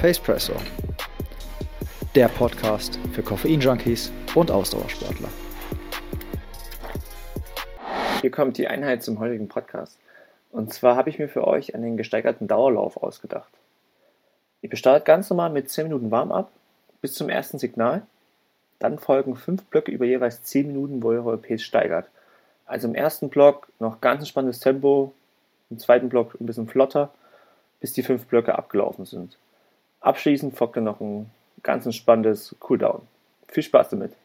Pacepresso, der Podcast für Koffein-Junkies und Ausdauersportler. Hier kommt die Einheit zum heutigen Podcast. Und zwar habe ich mir für euch einen gesteigerten Dauerlauf ausgedacht. Ihr startet ganz normal mit 10 Minuten Warm-up bis zum ersten Signal. Dann folgen 5 Blöcke über jeweils 10 Minuten, wo ihr eure Pace steigert. Also im ersten Block noch ganz entspanntes Tempo, im zweiten Block ein bisschen flotter, bis die 5 Blöcke abgelaufen sind. Abschließend folgt dann noch ein ganz entspanntes Cooldown. Viel Spaß damit.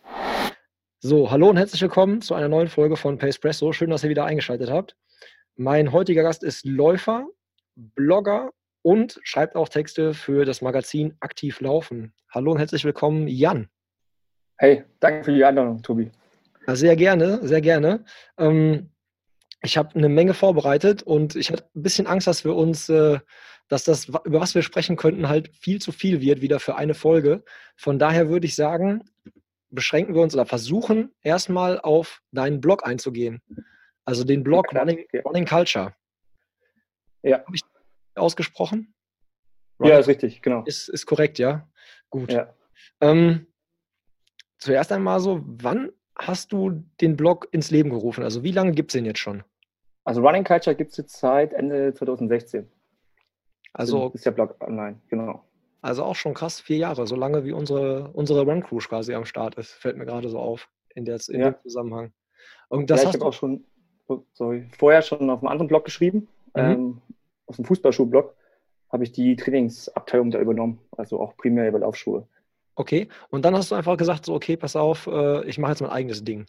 So, hallo und herzlich willkommen zu einer neuen Folge von Pacepresso. Schön, dass ihr wieder eingeschaltet habt. Mein heutiger Gast ist Läufer, Blogger und schreibt auch Texte für das Magazin Aktiv Laufen. Hallo und herzlich willkommen, Jan. Hey, danke für die Einladung, Tobi. sehr gerne, sehr gerne. Ähm, ich habe eine Menge vorbereitet und ich hatte ein bisschen Angst, dass wir uns äh, dass das, über was wir sprechen könnten, halt viel zu viel wird wieder für eine Folge. Von daher würde ich sagen, beschränken wir uns oder versuchen erstmal auf deinen Blog einzugehen. Also den Blog ja, Running, Running, Culture. Ja. Habe ich ausgesprochen? Running ja, ist richtig, genau. Ist, ist korrekt, ja. Gut. Ja. Ähm, zuerst einmal so, wann hast du den Blog ins Leben gerufen? Also wie lange gibt es den jetzt schon? Also Running Culture gibt es jetzt seit Ende 2016. Also ist der Blog online, genau. Also auch schon krass, vier Jahre, so lange wie unsere, unsere Run Crew quasi am Start ist, fällt mir gerade so auf in, der, in ja. dem Zusammenhang. Und das ja, ich habe auch schon, oh, sorry, vorher schon auf einem anderen Blog geschrieben, mhm. ähm, auf dem Fußballschuh-Blog habe ich die Trainingsabteilung da übernommen, also auch primär über Laufschuhe. Okay, und dann hast du einfach gesagt, so, okay, pass auf, äh, ich mache jetzt mein eigenes Ding.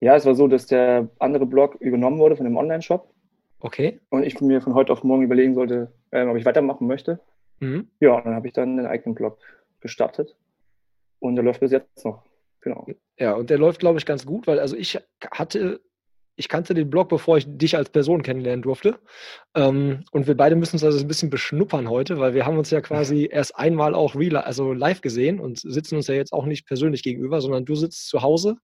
Ja, es war so, dass der andere Blog übernommen wurde von dem Online-Shop Okay. Und ich mir von heute auf morgen überlegen sollte, ähm, ob ich weitermachen möchte. Mhm. Ja, und dann habe ich dann einen eigenen Blog gestartet. Und der läuft bis jetzt noch. Genau. Ja, und der läuft, glaube ich, ganz gut, weil also ich hatte, ich kannte den Blog, bevor ich dich als Person kennenlernen durfte. Ähm, und wir beide müssen uns also ein bisschen beschnuppern heute, weil wir haben uns ja quasi erst einmal auch real, also live gesehen und sitzen uns ja jetzt auch nicht persönlich gegenüber, sondern du sitzt zu Hause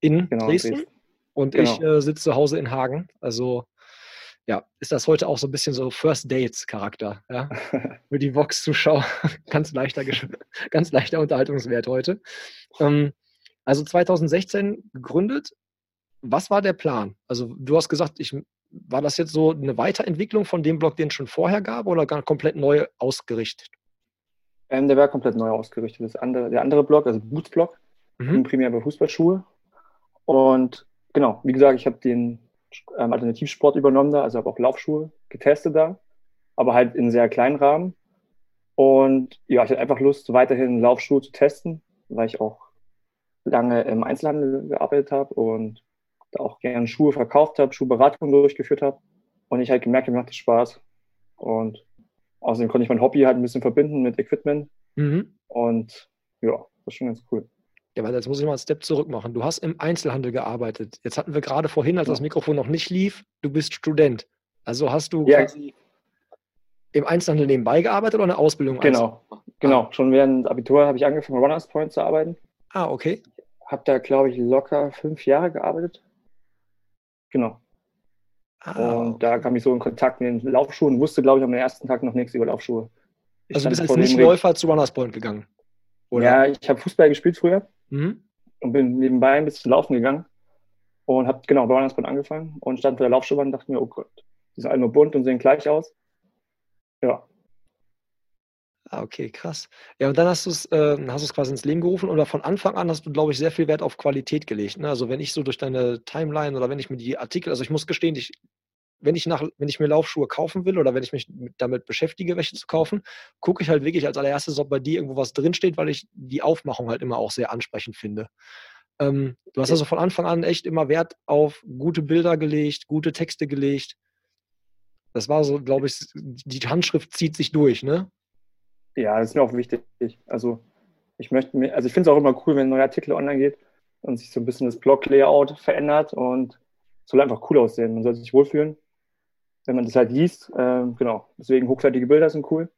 in genau, Dresden und genau. ich äh, sitze zu Hause in Hagen. Also ja, ist das heute auch so ein bisschen so First Dates Charakter, ja? Für die Vox-Zuschauer ganz leichter, ganz leichter Unterhaltungswert heute. Ähm, also 2016 gegründet. Was war der Plan? Also du hast gesagt, ich, war das jetzt so eine Weiterentwicklung von dem Blog, den es schon vorher gab oder gar komplett neu ausgerichtet? Ähm, der war komplett neu ausgerichtet. Das andere, der andere Blog, also Boots Blog, mhm. primär über Fußballschuhe. Und genau, wie gesagt, ich habe den ähm, Alternativsport übernommen da, also habe auch Laufschuhe getestet da, aber halt in sehr kleinen Rahmen. Und ja, ich hatte einfach Lust, weiterhin Laufschuhe zu testen, weil ich auch lange im Einzelhandel gearbeitet habe und da auch gerne Schuhe verkauft habe, Schuhberatungen durchgeführt habe. Und ich halt gemerkt, mir macht das Spaß. Und außerdem konnte ich mein Hobby halt ein bisschen verbinden mit Equipment. Mhm. Und ja, das ist schon ganz cool. Ja, weil jetzt muss ich mal einen Step zurück machen. Du hast im Einzelhandel gearbeitet. Jetzt hatten wir gerade vorhin, als das Mikrofon noch nicht lief, du bist Student. Also hast du ja. quasi im Einzelhandel nebenbei gearbeitet oder eine Ausbildung? Genau, ah. genau. Schon während Abitur habe ich angefangen, Runners Point zu arbeiten. Ah, okay. Habe da, glaube ich, locker fünf Jahre gearbeitet. Genau. Ah, und okay. da kam ich so in Kontakt mit den Laufschuhen, wusste, glaube ich, am ersten Tag noch nichts über Laufschuhe. Ich also du bist als Nicht-Läufer zu Runners Point gegangen? Oder? Ja, ich habe Fußball gespielt früher Mhm. Und bin nebenbei ein bisschen laufen gegangen und habe genau bei Weihnachtsbahn angefangen und stand vor der Laufschuhbahn und dachte mir, oh Gott, die sind alle nur bunt und sehen gleich aus. Ja. Ah, okay, krass. Ja, und dann hast du es äh, quasi ins Leben gerufen oder von Anfang an hast du, glaube ich, sehr viel Wert auf Qualität gelegt. Ne? Also wenn ich so durch deine Timeline oder wenn ich mir die Artikel, also ich muss gestehen, ich wenn ich, nach, wenn ich mir Laufschuhe kaufen will oder wenn ich mich damit beschäftige, welche zu kaufen, gucke ich halt wirklich als allererstes, ob bei dir irgendwo was drinsteht, weil ich die Aufmachung halt immer auch sehr ansprechend finde. Ähm, du hast also von Anfang an echt immer Wert auf gute Bilder gelegt, gute Texte gelegt. Das war so, glaube ich, die Handschrift zieht sich durch, ne? Ja, das ist mir auch wichtig. Also ich möchte mir, also ich finde es auch immer cool, wenn ein neuer Artikel online geht und sich so ein bisschen das Blog-Layout verändert und es soll einfach cool aussehen. Man soll sich wohlfühlen wenn man das halt liest. Ähm, genau, deswegen hochwertige Bilder sind cool.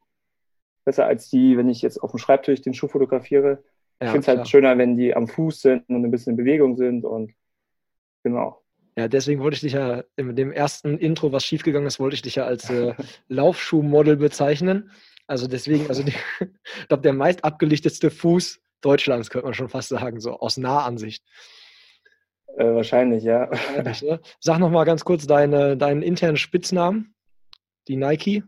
Besser als die, wenn ich jetzt auf dem Schreibtisch den Schuh fotografiere. Ja, ich finde es halt schöner, wenn die am Fuß sind und ein bisschen in Bewegung sind und genau. Ja, deswegen wollte ich dich ja in dem ersten Intro, was schiefgegangen ist, wollte ich dich ja als äh, Laufschuhmodel bezeichnen. Also deswegen, also die, ich glaube, der meist abgelichtetste Fuß Deutschlands, könnte man schon fast sagen, so aus Nahansicht. Äh, wahrscheinlich, ja. Ne? Sag noch mal ganz kurz deine, deinen internen Spitznamen, die Nike.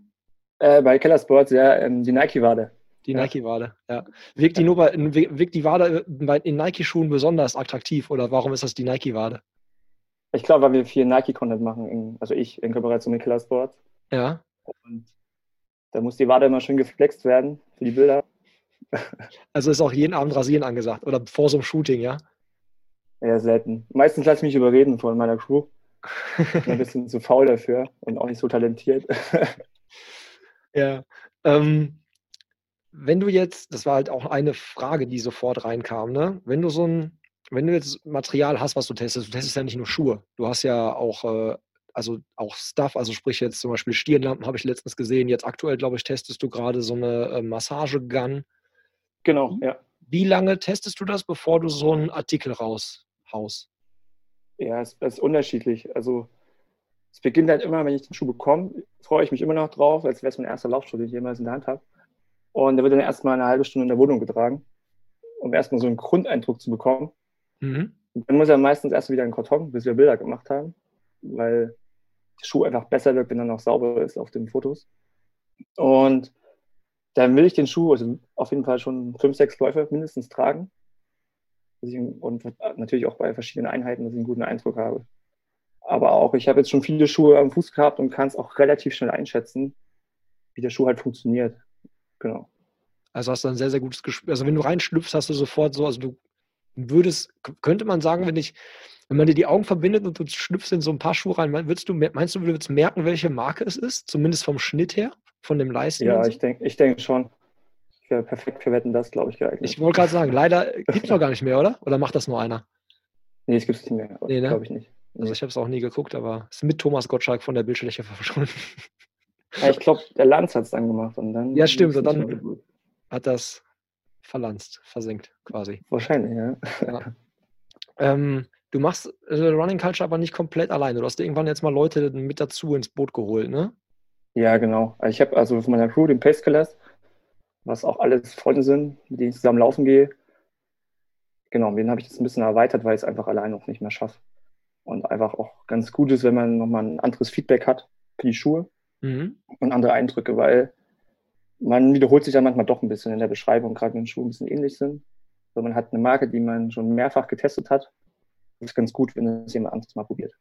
Äh, bei Keller Sports, ja, ähm, die Nike-Wade. Die ja. Nike-Wade, ja. Wirkt die, nur bei, wirkt die Wade in Nike-Schuhen besonders attraktiv oder warum ist das die Nike-Wade? Ich glaube, weil wir viel Nike-Content machen, in, also ich in Kooperation mit Killer Sports. Ja. Und da muss die Wade immer schön geflext werden für die Bilder. Also ist auch jeden Abend rasieren angesagt oder vor so einem Shooting, ja? Ja, selten. Meistens lasse ich mich überreden von meiner Crew. ein bisschen zu faul dafür und auch nicht so talentiert. ja. Ähm, wenn du jetzt, das war halt auch eine Frage, die sofort reinkam, ne? Wenn du so ein, wenn du jetzt Material hast, was du testest, du testest ja nicht nur Schuhe, du hast ja auch, äh, also auch Stuff, also sprich jetzt zum Beispiel Stirnlampen habe ich letztens gesehen, jetzt aktuell, glaube ich, testest du gerade so eine äh, Massagegun. Genau, ja. Wie lange testest du das, bevor du so einen Artikel raushaust? Ja, es, es ist unterschiedlich. Also es beginnt halt immer, wenn ich den Schuh bekomme, freue ich mich immer noch drauf, als wäre es mein erster Laufschuh, den ich jemals in der Hand habe. Und der wird dann erstmal eine halbe Stunde in der Wohnung getragen, um erstmal so einen Grundeindruck zu bekommen. Mhm. Und dann muss er meistens erst wieder in den Karton, bis wir Bilder gemacht haben, weil der Schuh einfach besser wirkt, wenn er noch sauber ist auf den Fotos. Und dann will ich den Schuh also auf jeden Fall schon fünf, sechs Läufe mindestens tragen. Und natürlich auch bei verschiedenen Einheiten, dass ich einen guten Eindruck habe. Aber auch, ich habe jetzt schon viele Schuhe am Fuß gehabt und kann es auch relativ schnell einschätzen, wie der Schuh halt funktioniert. Genau. Also hast du ein sehr, sehr gutes Gespür. Also wenn du reinschlüpfst, hast du sofort so, also du würdest, könnte man sagen, wenn ich, wenn man dir die Augen verbindet und du schlüpfst in so ein paar Schuhe rein, würdest du, meinst du, du würdest merken, welche Marke es ist? Zumindest vom Schnitt her, von dem Leisten? Ja, so? ich denke ich denk schon. Wäre perfekt für Wetten, das glaube ich geeignet. Ich wollte gerade sagen, leider gibt es noch gar nicht mehr, oder? Oder macht das nur einer? Nee, es gibt es nicht mehr. Nee, ne? Glaube ich nicht. Also ich habe es auch nie geguckt, aber es ist mit Thomas Gottschalk von der Bildschirmfläche verschwunden. Ja, ich glaube, der Lanz hat es dann gemacht. Und dann ja, stimmt. Und dann hat das verlanzt, versenkt quasi. Wahrscheinlich, ja. ja. Ähm, du machst äh, Running Culture aber nicht komplett alleine. Du hast irgendwann jetzt mal Leute mit dazu ins Boot geholt, ne? Ja, genau. Ich habe also von meiner Crew den Pace Killers, was auch alles Freunde sind, mit denen ich zusammen laufen gehe. Genau, den habe ich jetzt ein bisschen erweitert, weil ich es einfach alleine noch nicht mehr schaffe. Und einfach auch ganz gut ist, wenn man nochmal ein anderes Feedback hat für die Schuhe mhm. und andere Eindrücke, weil man wiederholt sich ja manchmal doch ein bisschen in der Beschreibung, gerade wenn Schuhe ein bisschen ähnlich sind. Also man hat eine Marke, die man schon mehrfach getestet hat. Das ist ganz gut, wenn es jemand anderes mal probiert.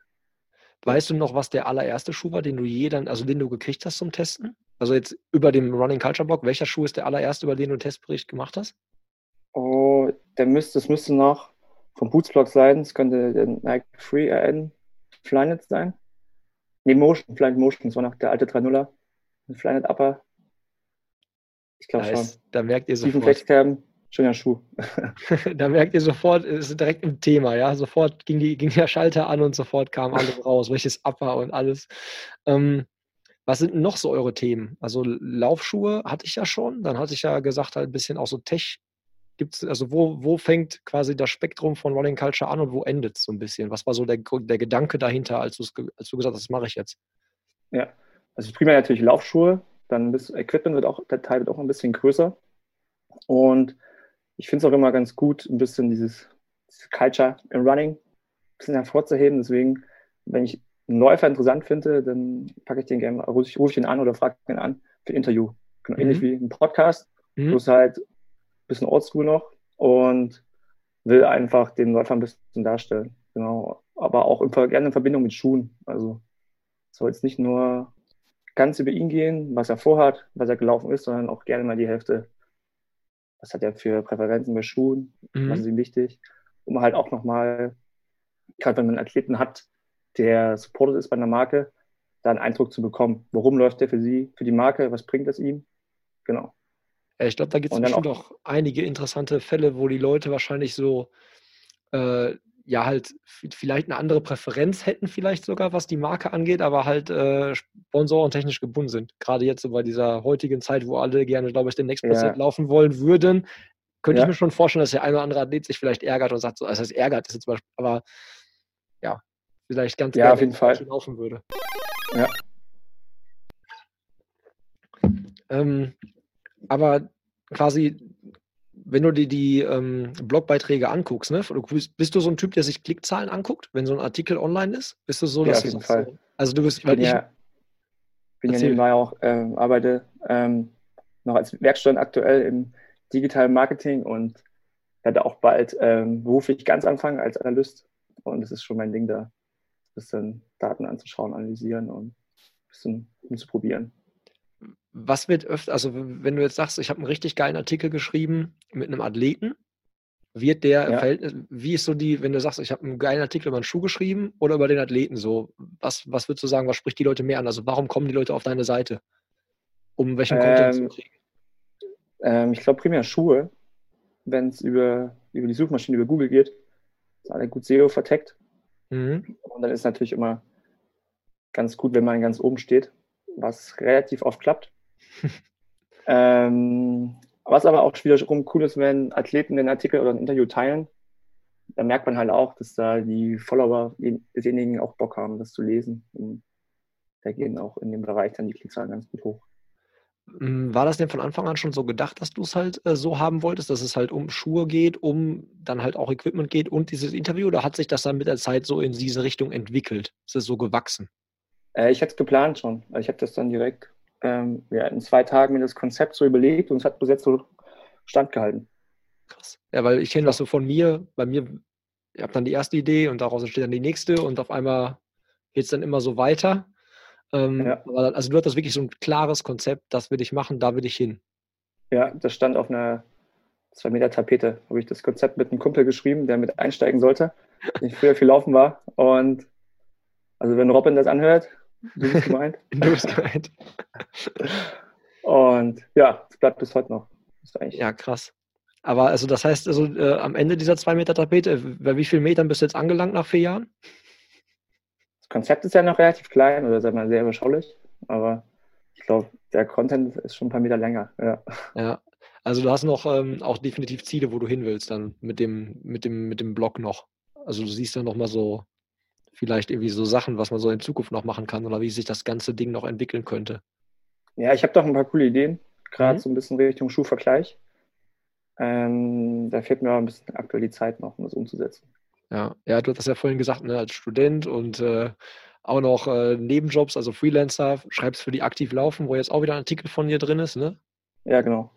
Weißt du noch, was der allererste Schuh war, den du je dann, also den du gekriegt hast zum Testen? Also jetzt über dem Running Culture Blog, welcher Schuh ist der allererste, über den du einen Testbericht gemacht hast? Oh, der müsste, das müsste noch vom Bootsblog sein. Es könnte der Nike Free RN Flyknit sein. Nee, Motion, Flynet Motion, das war noch der alte 3.0er. Flynet Upper. Ich glaube schon. Da merkt ihr sofort. Flexcam, schöner Schuh. da merkt ihr sofort, ist direkt im Thema, ja. Sofort ging, die, ging der Schalter an und sofort kam alles raus, welches Upper und alles. Ähm, was sind noch so eure Themen? Also Laufschuhe hatte ich ja schon. Dann hatte ich ja gesagt, halt ein bisschen auch so Tech gibt's, also wo, wo fängt quasi das Spektrum von Running Culture an und wo endet es so ein bisschen? Was war so der, der Gedanke dahinter, als, als du gesagt hast, das mache ich jetzt? Ja, also primär natürlich Laufschuhe, dann das Equipment wird auch, der Teil wird auch ein bisschen größer. Und ich finde es auch immer ganz gut, ein bisschen dieses, dieses Culture im Running ein bisschen hervorzuheben. Deswegen, wenn ich einen Läufer interessant finde, dann packe ich den gerne, rufe ich, ruf ich ihn an oder frage ihn an für ein Interview. Genau, mhm. Ähnlich wie ein Podcast, mhm. es halt bisschen oldschool noch und will einfach den Läufer ein bisschen darstellen. Genau. Aber auch im, gerne in Verbindung mit Schuhen. Also soll jetzt nicht nur ganz über ihn gehen, was er vorhat, was er gelaufen ist, sondern auch gerne mal die Hälfte. Was hat er für Präferenzen bei Schuhen? Mhm. Was ist ihm wichtig? Um halt auch nochmal, gerade wenn man einen Athleten hat, der supported ist bei einer Marke, da einen Eindruck zu bekommen. Warum läuft der für sie, für die Marke? Was bringt es ihm? Genau. Ich glaube, da gibt es bestimmt auch, einige interessante Fälle, wo die Leute wahrscheinlich so, äh, ja, halt vielleicht eine andere Präferenz hätten, vielleicht sogar, was die Marke angeht, aber halt äh, sponsorentechnisch gebunden sind. Gerade jetzt so bei dieser heutigen Zeit, wo alle gerne, glaube ich, den Next ja. laufen wollen würden, könnte ja. ich mir schon vorstellen, dass der eine oder andere Athlet sich vielleicht ärgert und sagt, so, also das heißt, ärgert ist jetzt zum Beispiel, aber ja, vielleicht ganz ja, gerne auf jeden Fall. laufen würde. Ja. Ähm, aber quasi, wenn du dir die ähm, Blogbeiträge anguckst, ne? Bist, bist, du so ein Typ, der sich Klickzahlen anguckt, wenn so ein Artikel online ist? Bist du so, ja, auf jeden Fall. So, also du bist, ich bin ja, bin ja nebenbei auch, ähm, arbeite ähm, noch als Werkstudent aktuell im digitalen Marketing und werde auch bald ähm, beruflich ganz anfangen als Analyst. Und es ist schon mein Ding da, bisschen Daten anzuschauen, analysieren und ein bisschen umzuprobieren. Was wird öfter, also wenn du jetzt sagst, ich habe einen richtig geilen Artikel geschrieben mit einem Athleten, wird der ja. Verhältnis, wie ist so die, wenn du sagst, ich habe einen geilen Artikel über einen Schuh geschrieben oder über den Athleten so, was, was würdest du sagen, was spricht die Leute mehr an? Also warum kommen die Leute auf deine Seite? Um welchen ähm, Content zu kriegen? Ähm, ich glaube primär Schuhe, wenn es über, über die Suchmaschine, über Google geht, ist alle gut SEO verteckt. Mhm. Und dann ist natürlich immer ganz gut, wenn man ganz oben steht, was relativ oft klappt. ähm, was aber auch wiederum cool ist, wenn Athleten den Artikel oder ein Interview teilen, da merkt man halt auch, dass da die Follower desjenigen auch Bock haben, das zu lesen. Und da gehen auch in dem Bereich dann die Klickzahlen ganz gut hoch. Hm, war das denn von Anfang an schon so gedacht, dass du es halt äh, so haben wolltest, dass es halt um Schuhe geht, um dann halt auch Equipment geht und dieses Interview? Oder hat sich das dann mit der Zeit so in diese Richtung entwickelt? Ist es so gewachsen? Äh, ich hätte es geplant schon. Ich habe das dann direkt ähm, ja, in zwei Tagen mir das Konzept so überlegt und es hat bis jetzt so standgehalten. Krass. Ja, weil ich kenne das so von mir. Bei mir, ich habe dann die erste Idee und daraus entsteht dann die nächste und auf einmal geht es dann immer so weiter. Ähm, ja. Also du hattest wirklich so ein klares Konzept, das will ich machen, da will ich hin. Ja, das stand auf einer zwei Meter Tapete. Habe ich das Konzept mit einem Kumpel geschrieben, der mit einsteigen sollte, ich früher viel laufen war. Und also wenn Robin das anhört, du bist gemeint. du bist gemeint. Und ja, es bleibt bis heute noch. Ja, krass. Aber also das heißt, also äh, am Ende dieser zwei Meter Tapete, bei wie vielen Metern bist du jetzt angelangt nach vier Jahren? Konzept ist ja noch relativ klein oder sagen wir sehr überschaulich, aber ich glaube, der Content ist schon ein paar Meter länger. Ja, ja. also du hast noch ähm, auch definitiv Ziele, wo du hin willst, dann mit dem, mit dem, mit dem Blog noch. Also du siehst dann nochmal so, vielleicht irgendwie so Sachen, was man so in Zukunft noch machen kann oder wie sich das ganze Ding noch entwickeln könnte. Ja, ich habe doch ein paar coole Ideen, gerade mhm. so ein bisschen Richtung Schuhvergleich. Ähm, da fehlt mir aber ein bisschen aktuell die Zeit noch, um das umzusetzen. Ja, ja, du hast ja vorhin gesagt, ne, als Student und äh, auch noch äh, Nebenjobs, also Freelancer, schreibst für die aktiv laufen, wo jetzt auch wieder ein Artikel von dir drin ist, ne? Ja, genau.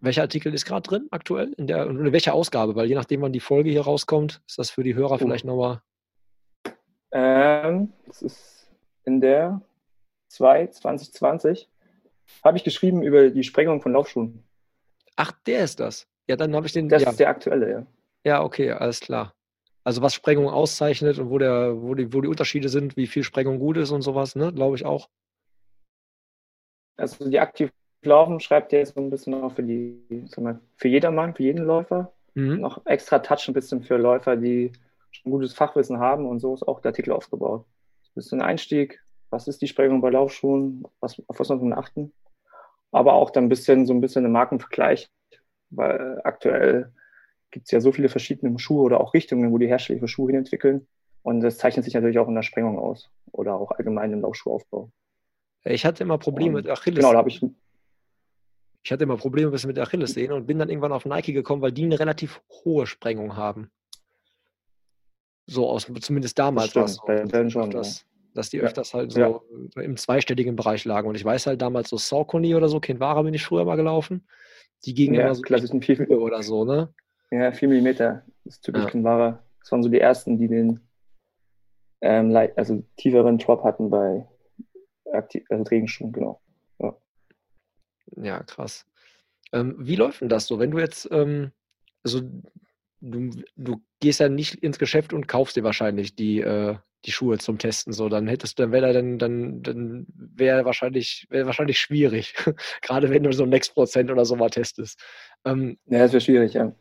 Welcher Artikel ist gerade drin aktuell? In der, in welcher Ausgabe? Weil je nachdem, wann die Folge hier rauskommt, ist das für die Hörer oh. vielleicht nochmal. Ähm, das ist in der 2 2020. Habe ich geschrieben über die Sprengung von Laufschuhen. Ach, der ist das. Ja, dann habe ich den. Das ja. ist der aktuelle, ja. Ja, okay, alles klar. Also was Sprengung auszeichnet und wo, der, wo, die, wo die Unterschiede sind, wie viel Sprengung gut ist und sowas, ne? Glaube ich auch. Also die aktiv laufen schreibt ihr jetzt so ein bisschen auch für die, sag mal, für jedermann, für jeden Läufer. Mhm. Noch extra Touch ein bisschen für Läufer, die schon gutes Fachwissen haben und so ist auch der Artikel aufgebaut. Ein bisschen Einstieg, was ist die Sprengung bei Laufschuhen, was, auf was muss man achten. Aber auch dann ein bisschen so ein bisschen ein Markenvergleich, weil aktuell gibt es ja so viele verschiedene Schuhe oder auch Richtungen, wo die Hersteller ihre Schuhe hin entwickeln. Und das zeichnet sich natürlich auch in der Sprengung aus oder auch allgemein im Laufschuhaufbau. Ich hatte immer Probleme mit Achilles. Genau, da habe ich. Ich hatte immer Probleme mit der Achillessehne und bin dann irgendwann auf Nike gekommen, weil die eine relativ hohe Sprengung haben. So aus, zumindest damals war es so, schon, dass, ja. dass die öfters halt so ja. im zweistelligen Bereich lagen. Und ich weiß halt damals so Saucony oder so, Kinvara bin ich früher mal gelaufen. Die gingen ja, immer so klassischen 4 oder so, ne? Ja, 4 mm ist typisch ja. Kinvara. Das waren so die ersten, die den ähm, also tieferen Drop hatten bei Aktiv also Regenschuhen, genau. Ja, ja krass. Ähm, wie läuft denn das so? Wenn du jetzt, ähm, also du, du gehst ja nicht ins Geschäft und kaufst dir wahrscheinlich die, äh, die Schuhe zum Testen, so dann hättest du, dann wäre dann, dann, dann wäre wahrscheinlich, wäre wahrscheinlich schwierig. Gerade wenn du so Next Prozent oder so mal testest. Ähm, ja, das wäre schwierig, ja.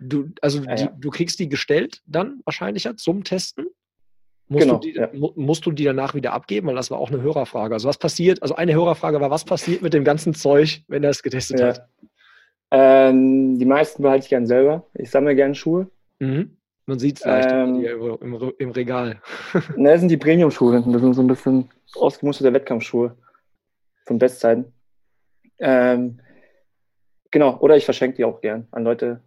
Du, also ja, die, ja. du kriegst die gestellt dann wahrscheinlich zum Testen. Musst, genau, du die, ja. musst du die danach wieder abgeben? Weil das war auch eine Hörerfrage. Also was passiert, also eine Hörerfrage war, was passiert mit dem ganzen Zeug, wenn er es getestet hat? Ähm, die meisten behalte ich gern selber. Ich sammle gern Schuhe. Mhm. Man sieht es vielleicht ähm, im, im, Regal. ne, das sind die Premium-Schuhe. Das sind so ein bisschen ausgemusterte Wettkampfschuhe von Bestzeiten. Ähm, Genau, oder ich verschenke die auch gern an Leute,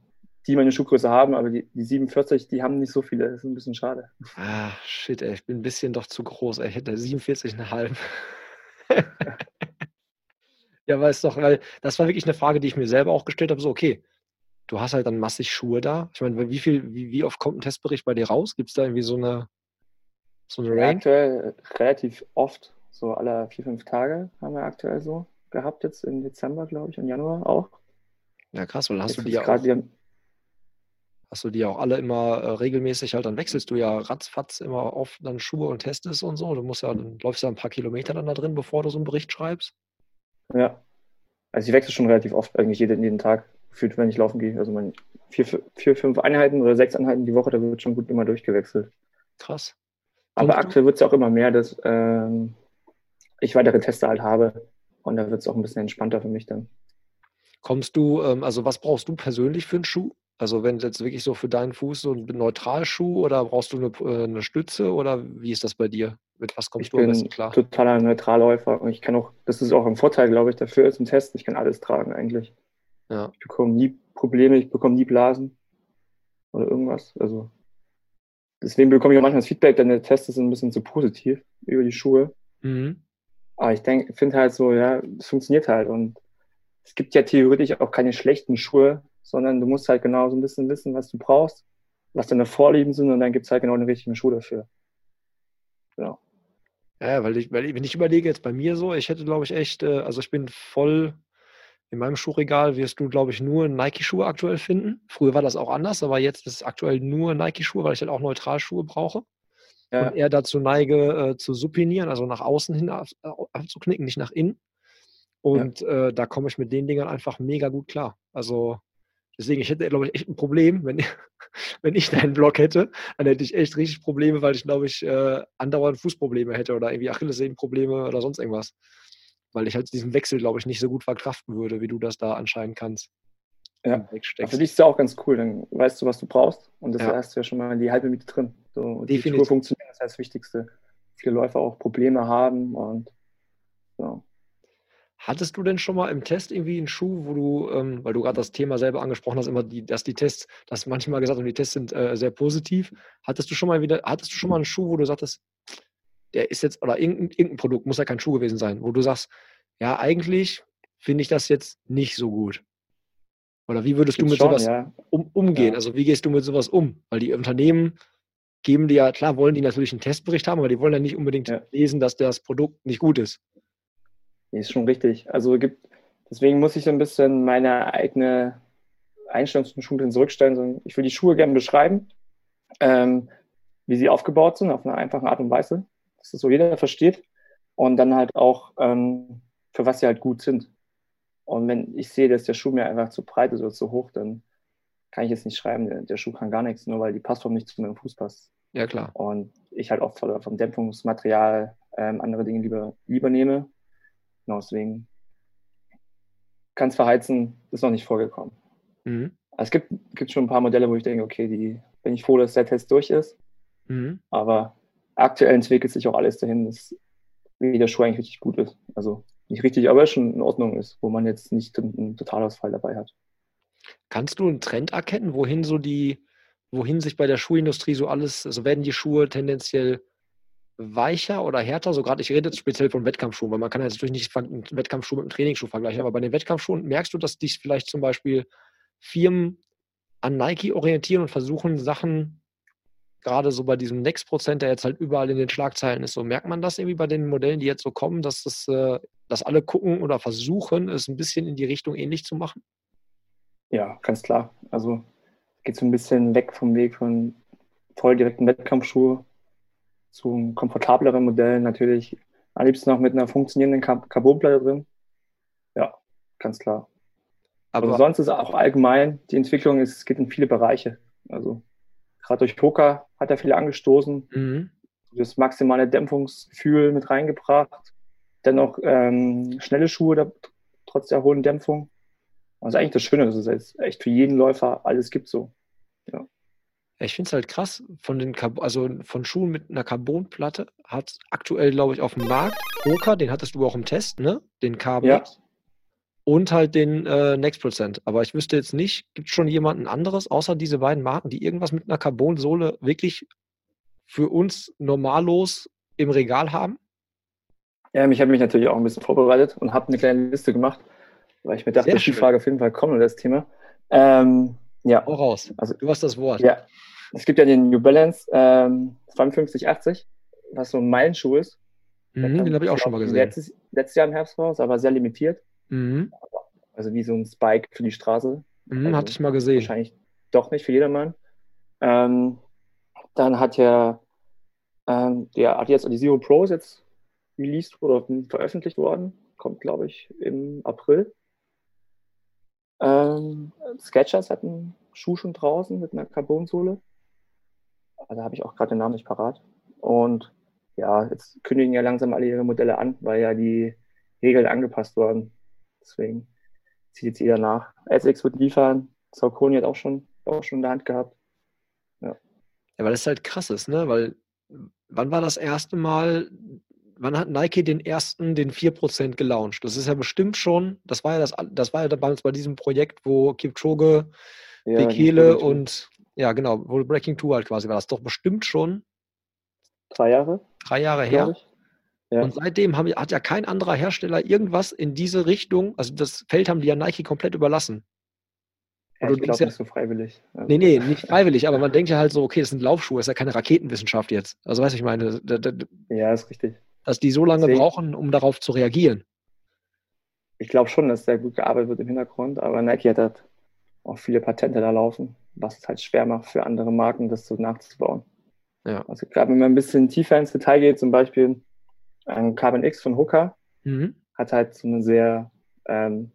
die meine Schuhgröße haben, aber die, die 47, die haben nicht so viele. Das ist ein bisschen schade. Ah, shit, ey, ich bin ein bisschen doch zu groß. Ey. Ich hätte 47,5. ja, weißt doch, weil das war wirklich eine Frage, die ich mir selber auch gestellt habe. So, okay, du hast halt dann massig Schuhe da. Ich meine, wie viel, wie, wie oft kommt ein Testbericht bei dir raus? Gibt es da irgendwie so eine, so eine Range? Aktuell relativ oft, so alle vier, fünf Tage haben wir aktuell so gehabt, jetzt im Dezember, glaube ich, und Januar auch. Ja, krass, weil hast du die ja auch, die, hast du die auch alle immer äh, regelmäßig halt, dann wechselst du ja ratzfatz immer auf dann Schuhe und testest und so. Du musst ja, dann läufst ja ein paar Kilometer dann da drin, bevor du so einen Bericht schreibst. Ja. Also ich wechsle schon relativ oft, eigentlich jeden, jeden Tag gefühlt, wenn ich laufen gehe. Also mein vier, vier, fünf Einheiten oder sechs Einheiten die Woche, da wird schon gut immer durchgewechselt. Krass. Aber aktuell wird es auch immer mehr, dass ähm, ich weitere Tester halt habe. Und da wird es auch ein bisschen entspannter für mich dann. Kommst du, ähm, also was brauchst du persönlich für einen Schuh? Also wenn jetzt wirklich so für deinen Fuß so ein Neutralschuh oder brauchst du eine, äh, eine Stütze oder wie ist das bei dir? Mit was kommst ich du am besten klar? Ich bin totaler Neutralläufer und ich kann auch, das ist auch ein Vorteil, glaube ich, dafür zum Testen. Ich kann alles tragen eigentlich. Ja. Ich bekomme nie Probleme, ich bekomme nie Blasen oder irgendwas. Also deswegen bekomme ich auch manchmal das Feedback, denn der Test ist ein bisschen zu positiv über die Schuhe. Mhm. Aber ich denke, finde halt so, ja, es funktioniert halt und es gibt ja theoretisch auch keine schlechten Schuhe, sondern du musst halt genau so ein bisschen wissen, was du brauchst, was deine Vorlieben sind und dann gibt es halt genau den richtigen Schuh dafür. Genau. Ja, weil ich, weil ich, wenn ich überlege jetzt bei mir so, ich hätte glaube ich echt, äh, also ich bin voll in meinem Schuhregal wirst du, glaube ich, nur Nike-Schuhe aktuell finden. Früher war das auch anders, aber jetzt ist es aktuell nur Nike-Schuhe, weil ich halt auch Neutralschuhe brauche. Ja. Und eher dazu neige, äh, zu supinieren, also nach außen hin abzuknicken, nicht nach innen. Und ja. äh, da komme ich mit den Dingern einfach mega gut klar. Also deswegen, ich hätte, glaube ich, echt ein Problem, wenn, wenn ich deinen Blog hätte, dann hätte ich echt richtig Probleme, weil ich, glaube ich, äh, andauernd Fußprobleme hätte oder irgendwie Achillessehnenprobleme oder sonst irgendwas. Weil ich halt diesen Wechsel, glaube ich, nicht so gut verkraften würde, wie du das da anscheinend kannst. Ja, für dich ist ja auch ganz cool, dann weißt du, was du brauchst und das ja. hast du ja schon mal die halbe Miete drin. So, die Tour funktioniert, das ist das Wichtigste. Viele Läufer auch Probleme haben und so. Hattest du denn schon mal im Test irgendwie einen Schuh, wo du, ähm, weil du gerade das Thema selber angesprochen hast, immer die, dass die Tests, dass manchmal gesagt und die Tests sind äh, sehr positiv. Hattest du schon mal wieder, hattest du schon mal einen Schuh, wo du sagtest, der ist jetzt, oder irgendein, irgendein Produkt, muss ja kein Schuh gewesen sein, wo du sagst, ja, eigentlich finde ich das jetzt nicht so gut. Oder wie würdest Gibt's du mit schon, sowas ja. um, umgehen? Ja. Also wie gehst du mit sowas um? Weil die Unternehmen geben dir ja, klar wollen die natürlich einen Testbericht haben, aber die wollen ja nicht unbedingt ja. lesen, dass das Produkt nicht gut ist. Nee, ist schon richtig. Also gibt, deswegen muss ich so ein bisschen meine eigene Einstellung zum Schuh zurückstellen. Ich will die Schuhe gerne beschreiben, ähm, wie sie aufgebaut sind, auf eine einfache Art und Weise, dass das so jeder versteht. Und dann halt auch, ähm, für was sie halt gut sind. Und wenn ich sehe, dass der Schuh mir einfach zu breit ist oder zu hoch, dann kann ich jetzt nicht schreiben, der, der Schuh kann gar nichts, nur weil die Passform nicht zu meinem Fuß passt. Ja, klar. Und ich halt auch vom Dämpfungsmaterial ähm, andere Dinge lieber, lieber nehme Genau, deswegen kann es verheizen, ist noch nicht vorgekommen. Mhm. Also es gibt, gibt schon ein paar Modelle, wo ich denke, okay, die bin ich froh, dass der Test durch ist. Mhm. Aber aktuell entwickelt sich auch alles dahin, dass wie der Schuh eigentlich richtig gut ist. Also nicht richtig, aber schon in Ordnung ist, wo man jetzt nicht einen Totalausfall dabei hat. Kannst du einen Trend erkennen, wohin so die, wohin sich bei der Schuhindustrie so alles, also werden die Schuhe tendenziell weicher oder härter? So gerade, ich rede jetzt speziell von Wettkampfschuhen, weil man kann ja natürlich nicht einen Wettkampfschuh mit einem Trainingsschuh vergleichen, aber bei den Wettkampfschuhen merkst du, dass dich vielleicht zum Beispiel Firmen an Nike orientieren und versuchen, Sachen, gerade so bei diesem Next Prozent, der jetzt halt überall in den Schlagzeilen ist, so merkt man das irgendwie bei den Modellen, die jetzt so kommen, dass das, äh, dass alle gucken oder versuchen, es ein bisschen in die Richtung ähnlich zu machen? Ja, ganz klar. Also geht so ein bisschen weg vom Weg von voll direkten Wettkampfschuhe zu komfortableren Modellen natürlich am liebsten noch mit einer funktionierenden Carbonplatte drin. Ja, ganz klar. Aber also sonst ist auch allgemein, die Entwicklung ist, es geht in viele Bereiche. Also gerade durch Poker hat er viele angestoßen, mhm. das maximale Dämpfungsgefühl mit reingebracht. Dennoch ähm, schnelle Schuhe da, trotz der hohen Dämpfung. Also eigentlich das Schöne, dass es jetzt echt für jeden Läufer alles gibt so. Ja. Ich finde es halt krass, von den also von Schuhen mit einer Carbonplatte hat aktuell, glaube ich, auf dem Markt Roka, den hattest du auch im Test, ne? Den Carbon. Ja. und halt den äh, Next Percent. Aber ich wüsste jetzt nicht, gibt es schon jemanden anderes, außer diese beiden Marken, die irgendwas mit einer Carbon-Sohle wirklich für uns normallos im Regal haben? Ja, ich habe mich natürlich auch ein bisschen vorbereitet und habe eine kleine Liste gemacht, weil ich mir dachte, dass die Frage auf jeden Fall kommt, das Thema. Ähm, ja. Hau raus. Also, du hast das Wort. Ja. Es gibt ja den New Balance ähm, 5280, was so ein Meilenschuh ist. Mhm, den habe ich auch schon mal gesehen. Letztes, letztes Jahr im Herbst raus, aber sehr limitiert. Mhm. Also wie so ein Spike für die Straße. Mhm, also hatte ich mal gesehen. Wahrscheinlich doch nicht für jedermann. Ähm, dann hat ja ähm, der Adidas die Zero Pro ist jetzt released oder veröffentlicht worden. Kommt, glaube ich, im April. Ähm, Sketchers hat einen Schuh schon draußen mit einer Carbonsohle. Da habe ich auch gerade den Namen nicht parat. Und ja, jetzt kündigen ja langsam alle ihre Modelle an, weil ja die Regeln angepasst wurden. Deswegen zieht jetzt jeder nach. SX wird liefern, Saucony hat auch schon, auch schon in der Hand gehabt. Ja. ja, weil das halt krass ist, ne? Weil wann war das erste Mal, wann hat Nike den ersten, den 4% gelauncht? Das ist ja bestimmt schon, das war ja das, das war ja damals bei diesem Projekt, wo Kipchoge, ja, Bekele und ja, genau, Breaking Two halt quasi war. Das doch bestimmt schon drei Jahre. Drei Jahre her. Ja. Und seitdem haben, hat ja kein anderer Hersteller irgendwas in diese Richtung, also das Feld haben die ja Nike komplett überlassen. Ja, ich glaube, ja, nicht so freiwillig. Also. Nee, nee, nicht freiwillig, aber man denkt ja halt so, okay, das sind Laufschuhe, das ist ja keine Raketenwissenschaft jetzt. Also, weißt du, ich meine, da, da, ja, ist richtig. Dass die so lange Deswegen, brauchen, um darauf zu reagieren. Ich glaube schon, dass sehr gut gearbeitet wird im Hintergrund, aber Nike hat halt auch viele Patente da laufen, was es halt schwer macht für andere Marken, das so nachzubauen. Ja. Also gerade wenn man ein bisschen tiefer ins Detail geht, zum Beispiel ein Carbon X von Hooker mhm. hat halt so eine sehr, ähm,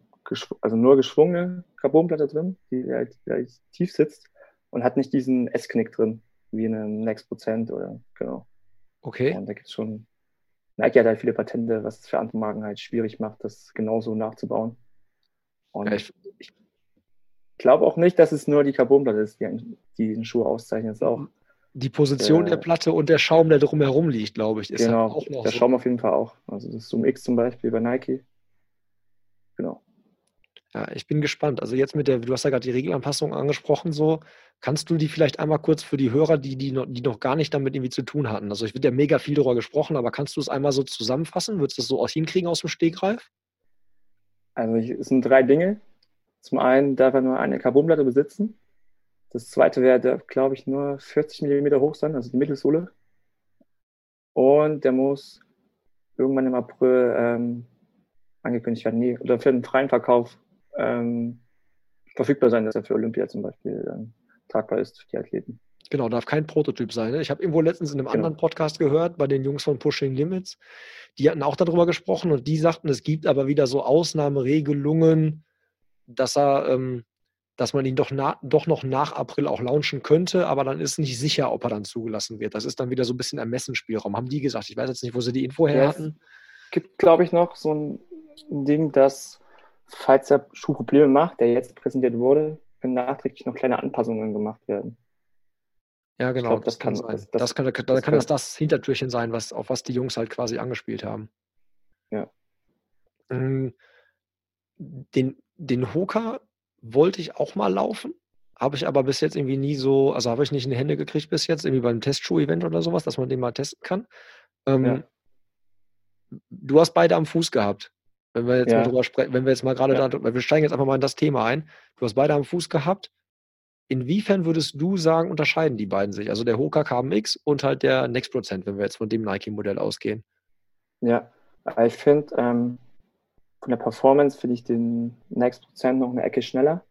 also nur geschwungene Carbonplatte drin, die halt, die halt tief sitzt und hat nicht diesen S-Knick drin, wie in einem Next Prozent oder genau. Okay. Und da gibt es schon, Nike hat halt viele Patente, was es für andere Marken halt schwierig macht, das genauso nachzubauen. Und ja, ich, ich glaube auch nicht, dass es nur die Carbonplatte ist, die, die den Schuh auszeichnet. Es ist auch die Position äh, der Platte und der Schaum, der drumherum liegt, glaube ich. Ist genau, auch noch der so. Schaum auf jeden Fall auch. Also das Zoom X zum Beispiel bei Nike. Genau. Ja, ich bin gespannt. Also jetzt mit der, du hast ja gerade die Regelanpassung angesprochen, so kannst du die vielleicht einmal kurz für die Hörer, die, die, noch, die noch gar nicht damit irgendwie zu tun hatten. Also ich wird ja mega viel darüber gesprochen, aber kannst du es einmal so zusammenfassen? Würdest du das so aus hinkriegen aus dem Stegreif? Also es sind drei Dinge. Zum einen darf er nur eine Carbonplatte besitzen. Das zweite wäre, glaube ich, nur 40 mm hoch sein, also die Mittelsohle. Und der muss irgendwann im April ähm, angekündigt werden, nee, oder für den freien Verkauf ähm, verfügbar sein, dass er für Olympia zum Beispiel ähm, tragbar ist für die Athleten. Genau, darf kein Prototyp sein. Ne? Ich habe irgendwo letztens in einem genau. anderen Podcast gehört, bei den Jungs von Pushing Limits, die hatten auch darüber gesprochen und die sagten, es gibt aber wieder so Ausnahmeregelungen, dass er ähm, dass man ihn doch, na, doch noch nach April auch launchen könnte, aber dann ist nicht sicher, ob er dann zugelassen wird. Das ist dann wieder so ein bisschen Ermessensspielraum, haben die gesagt. Ich weiß jetzt nicht, wo sie die Info her hatten. Es gibt, glaube ich, noch so ein Ding, dass, falls er Schuhprobleme macht, der jetzt präsentiert wurde, können nachträglich noch kleine Anpassungen gemacht werden. Ja, genau. Glaub, das, das, kann sein. Das, das, kann, das, dann kann das das Hintertürchen sein, was, auf was die Jungs halt quasi angespielt haben. Ja. Ähm, den, den Hoka wollte ich auch mal laufen. Habe ich aber bis jetzt irgendwie nie so, also habe ich nicht in die Hände gekriegt bis jetzt, irgendwie beim Testschuh-Event oder sowas, dass man den mal testen kann. Ähm, ja. Du hast beide am Fuß gehabt. Wenn wir jetzt ja. mal drüber sprechen, wenn wir jetzt mal gerade ja. da, wir steigen jetzt einfach mal in das Thema ein. Du hast beide am Fuß gehabt. Inwiefern würdest du sagen, unterscheiden die beiden sich? Also der Hoka KMX und halt der Next Prozent, wenn wir jetzt von dem Nike-Modell ausgehen. Ja, ich finde, ähm, von der Performance finde ich den Next Prozent noch eine Ecke schneller.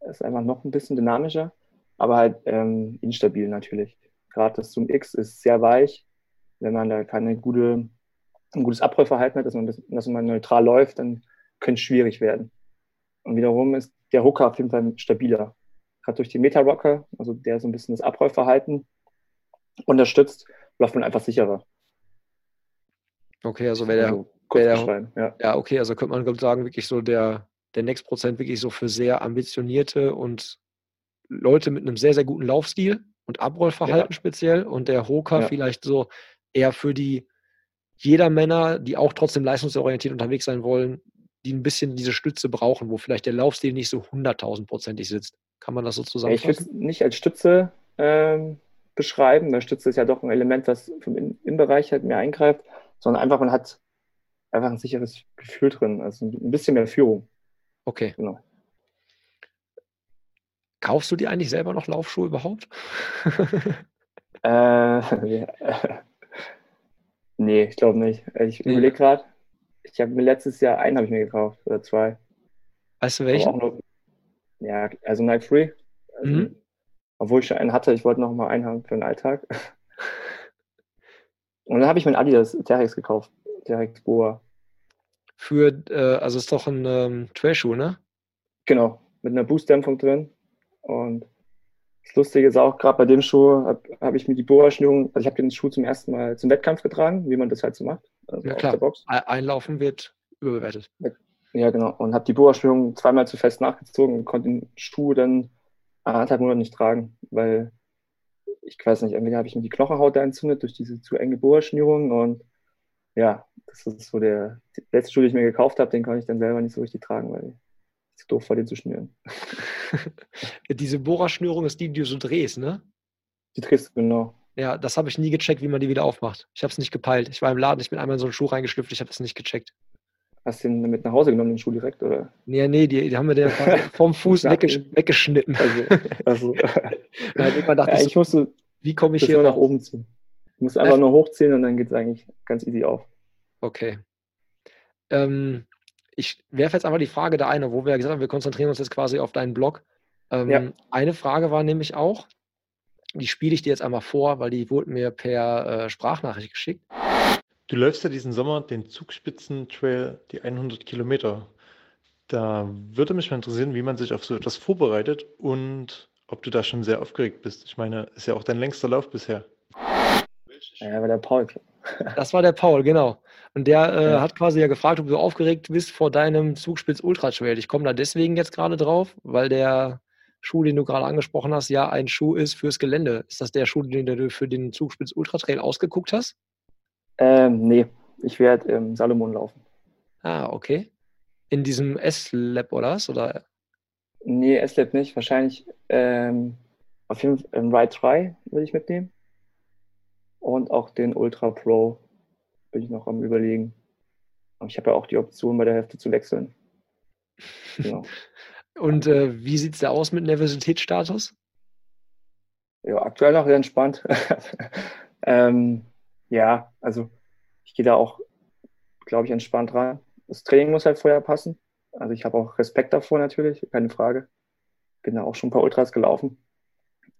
Ist einfach noch ein bisschen dynamischer, aber halt ähm, instabil natürlich. Gerade das Zoom X ist sehr weich. Wenn man da keine gute, ein gutes Abrollverhalten hat, dass man, dass man neutral läuft, dann könnte es schwierig werden. Und wiederum ist der Hooker auf jeden Fall stabiler. Gerade durch den Meta-Rocker, also der so ein bisschen das Abrollverhalten unterstützt, läuft man einfach sicherer. Okay, also wäre der, also, kurz der, beschreiben. Ja. ja, okay, also könnte man sagen, wirklich so der, der Next Prozent wirklich so für sehr ambitionierte und Leute mit einem sehr, sehr guten Laufstil und Abrollverhalten ja. speziell und der Hoka ja. vielleicht so eher für die jeder Männer, die auch trotzdem leistungsorientiert unterwegs sein wollen, die ein bisschen diese Stütze brauchen, wo vielleicht der Laufstil nicht so hunderttausendprozentig sitzt. Kann man das so zusammenfassen? Ich würde es nicht als Stütze ähm, beschreiben, weil Stütze ist ja doch ein Element, was vom Innenbereich halt mehr eingreift, sondern einfach, man hat einfach ein sicheres Gefühl drin, also ein bisschen mehr Führung. Okay. Genau. Kaufst du dir eigentlich selber noch Laufschuhe überhaupt? äh, nee, ich glaube nicht. Ich nee. überlege gerade, ich habe mir letztes Jahr einen habe ich mir gekauft oder zwei. Weißt du welchen? Nur, ja, also Night Free. Also, mhm. Obwohl ich schon einen hatte, ich wollte noch mal einen haben für den Alltag. Und dann habe ich mir einen Adidas Terex gekauft. Terex Boa. Für, äh, also ist doch ein ähm, Trailschuh, ne? Genau, mit einer Boostdämpfung drin. Und das Lustige ist auch, gerade bei dem Schuh habe hab ich mir die Boa-Schnürung, also ich habe den Schuh zum ersten Mal zum Wettkampf getragen, wie man das halt so macht. Also ja klar, Einlaufen wird überbewertet. Ja, genau. Und habe die Boa-Schnürung zweimal zu fest nachgezogen und konnte den Schuh dann anderthalb Monate nicht tragen, weil ich weiß nicht, entweder habe ich mir die Knochenhaut entzündet durch diese zu enge Boa-Schnürung und ja, das ist so der letzte Schuh, den ich mir gekauft habe, den konnte ich dann selber nicht so richtig tragen, weil ich zu doof war, den zu schnüren. Diese Bohrerschnürung ist die, die du so drehst, ne? Die drehst du, genau. Ja, das habe ich nie gecheckt, wie man die wieder aufmacht. Ich habe es nicht gepeilt. Ich war im Laden, ich bin einmal in so einen Schuh reingeschlüpft, ich habe das nicht gecheckt. Hast du den mit nach Hause genommen, den Schuh direkt, oder? Nee, nee, die, die haben wir der vom Fuß weggesch weggeschnitten. Also, also. Nein, ich dachte, ja, ich musste, wie komme ich hier nur nach oben ziehen? Du musst einfach nur hochziehen und dann geht es eigentlich ganz easy auf. Okay. Ähm, ich werfe jetzt einfach die Frage da ein, wo wir gesagt haben, wir konzentrieren uns jetzt quasi auf deinen Blog. Ähm, ja. Eine Frage war nämlich auch, die spiele ich dir jetzt einmal vor, weil die wurde mir per äh, Sprachnachricht geschickt. Du läufst ja diesen Sommer den Zugspitzen-Trail, die 100 Kilometer. Da würde mich mal interessieren, wie man sich auf so etwas vorbereitet und ob du da schon sehr aufgeregt bist. Ich meine, ist ja auch dein längster Lauf bisher. Ja, war der Paul. Das war der Paul, genau. Und der äh, ja. hat quasi ja gefragt, ob du aufgeregt bist vor deinem Zugspitz Ultra Trail. Ich komme da deswegen jetzt gerade drauf, weil der Schuh, den du gerade angesprochen hast, ja ein Schuh ist fürs Gelände. Ist das der Schuh, den du für den Zugspitz Ultra Trail ausgeguckt hast? Ähm, nee, ich werde im Salomon laufen. Ah, okay. In diesem S-Lab oder was? Oder? Nee, S-Lab nicht. Wahrscheinlich ähm, auf jeden Fall im Ride 3 würde ich mitnehmen. Und auch den Ultra Pro bin ich noch am überlegen. ich habe ja auch die Option, bei der Hälfte zu wechseln. Genau. Und äh, wie sieht es da aus mit Nervositätsstatus? Ja, aktuell noch sehr entspannt. ähm, ja, also ich gehe da auch, glaube ich, entspannt rein. Das Training muss halt vorher passen. Also ich habe auch Respekt davor natürlich, keine Frage. Bin da auch schon ein paar Ultras gelaufen.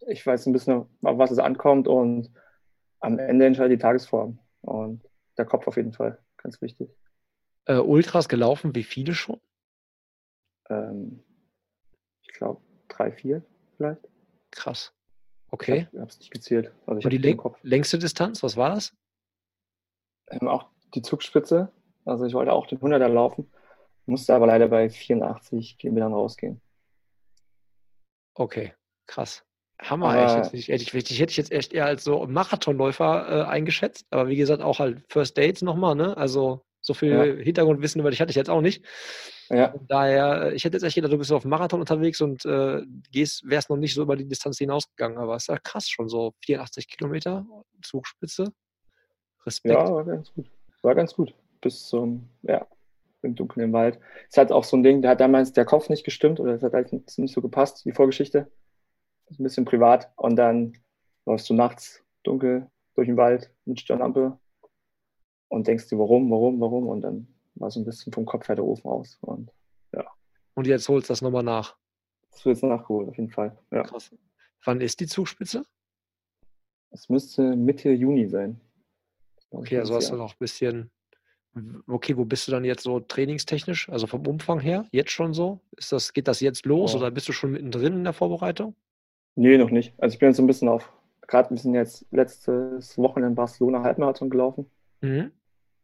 Ich weiß ein bisschen, auf was es ankommt und am Ende entscheidet die Tagesform. Und der Kopf auf jeden Fall, ganz wichtig. Äh, Ultras gelaufen, wie viele schon? Ähm, ich glaube drei, vier vielleicht. Krass. Okay. Ich habe es nicht gezählt. Also ich Und die läng längste Distanz, was war das? Ähm, auch die Zugspitze. Also ich wollte auch den 100er laufen, musste aber leider bei 84 Kilometern rausgehen. Okay, krass. Hammer, aber, ich, hätte ich, ich, hätte ich jetzt echt eher als so Marathonläufer äh, eingeschätzt, aber wie gesagt, auch halt First Dates nochmal, ne? Also so viel ja. Hintergrundwissen über dich hatte ich jetzt auch nicht. Ja. daher, äh, ich hätte jetzt echt gedacht, du bist auf dem Marathon unterwegs und äh, gehst, wärst noch nicht so über die Distanz hinausgegangen, aber es ist ja krass schon, so 84 Kilometer Zugspitze. Respekt. Ja, war ganz gut. War ganz gut. Bis zum, ja, im dunklen Wald. Es hat auch so ein Ding, da hat damals der Kopf nicht gestimmt oder es hat halt nicht so gepasst, die Vorgeschichte ein bisschen privat und dann läufst du nachts dunkel durch den Wald mit Stirnlampe und denkst dir, warum, warum, warum und dann war so ein bisschen vom Kopf her der Ofen aus und ja. Und jetzt holst du das nochmal nach? Das wird jetzt nachgeholt, auf jeden Fall. Ja. Krass. Wann ist die Zugspitze? Es müsste Mitte Juni sein. Okay, also hast du noch ein bisschen. Okay, wo bist du dann jetzt so trainingstechnisch? Also vom Umfang her? Jetzt schon so? Ist das, geht das jetzt los oh. oder bist du schon mittendrin in der Vorbereitung? Nee, noch nicht. Also ich bin jetzt so ein bisschen auf, gerade wir sind jetzt letztes Wochenende in Barcelona Halbmarathon gelaufen. Mhm.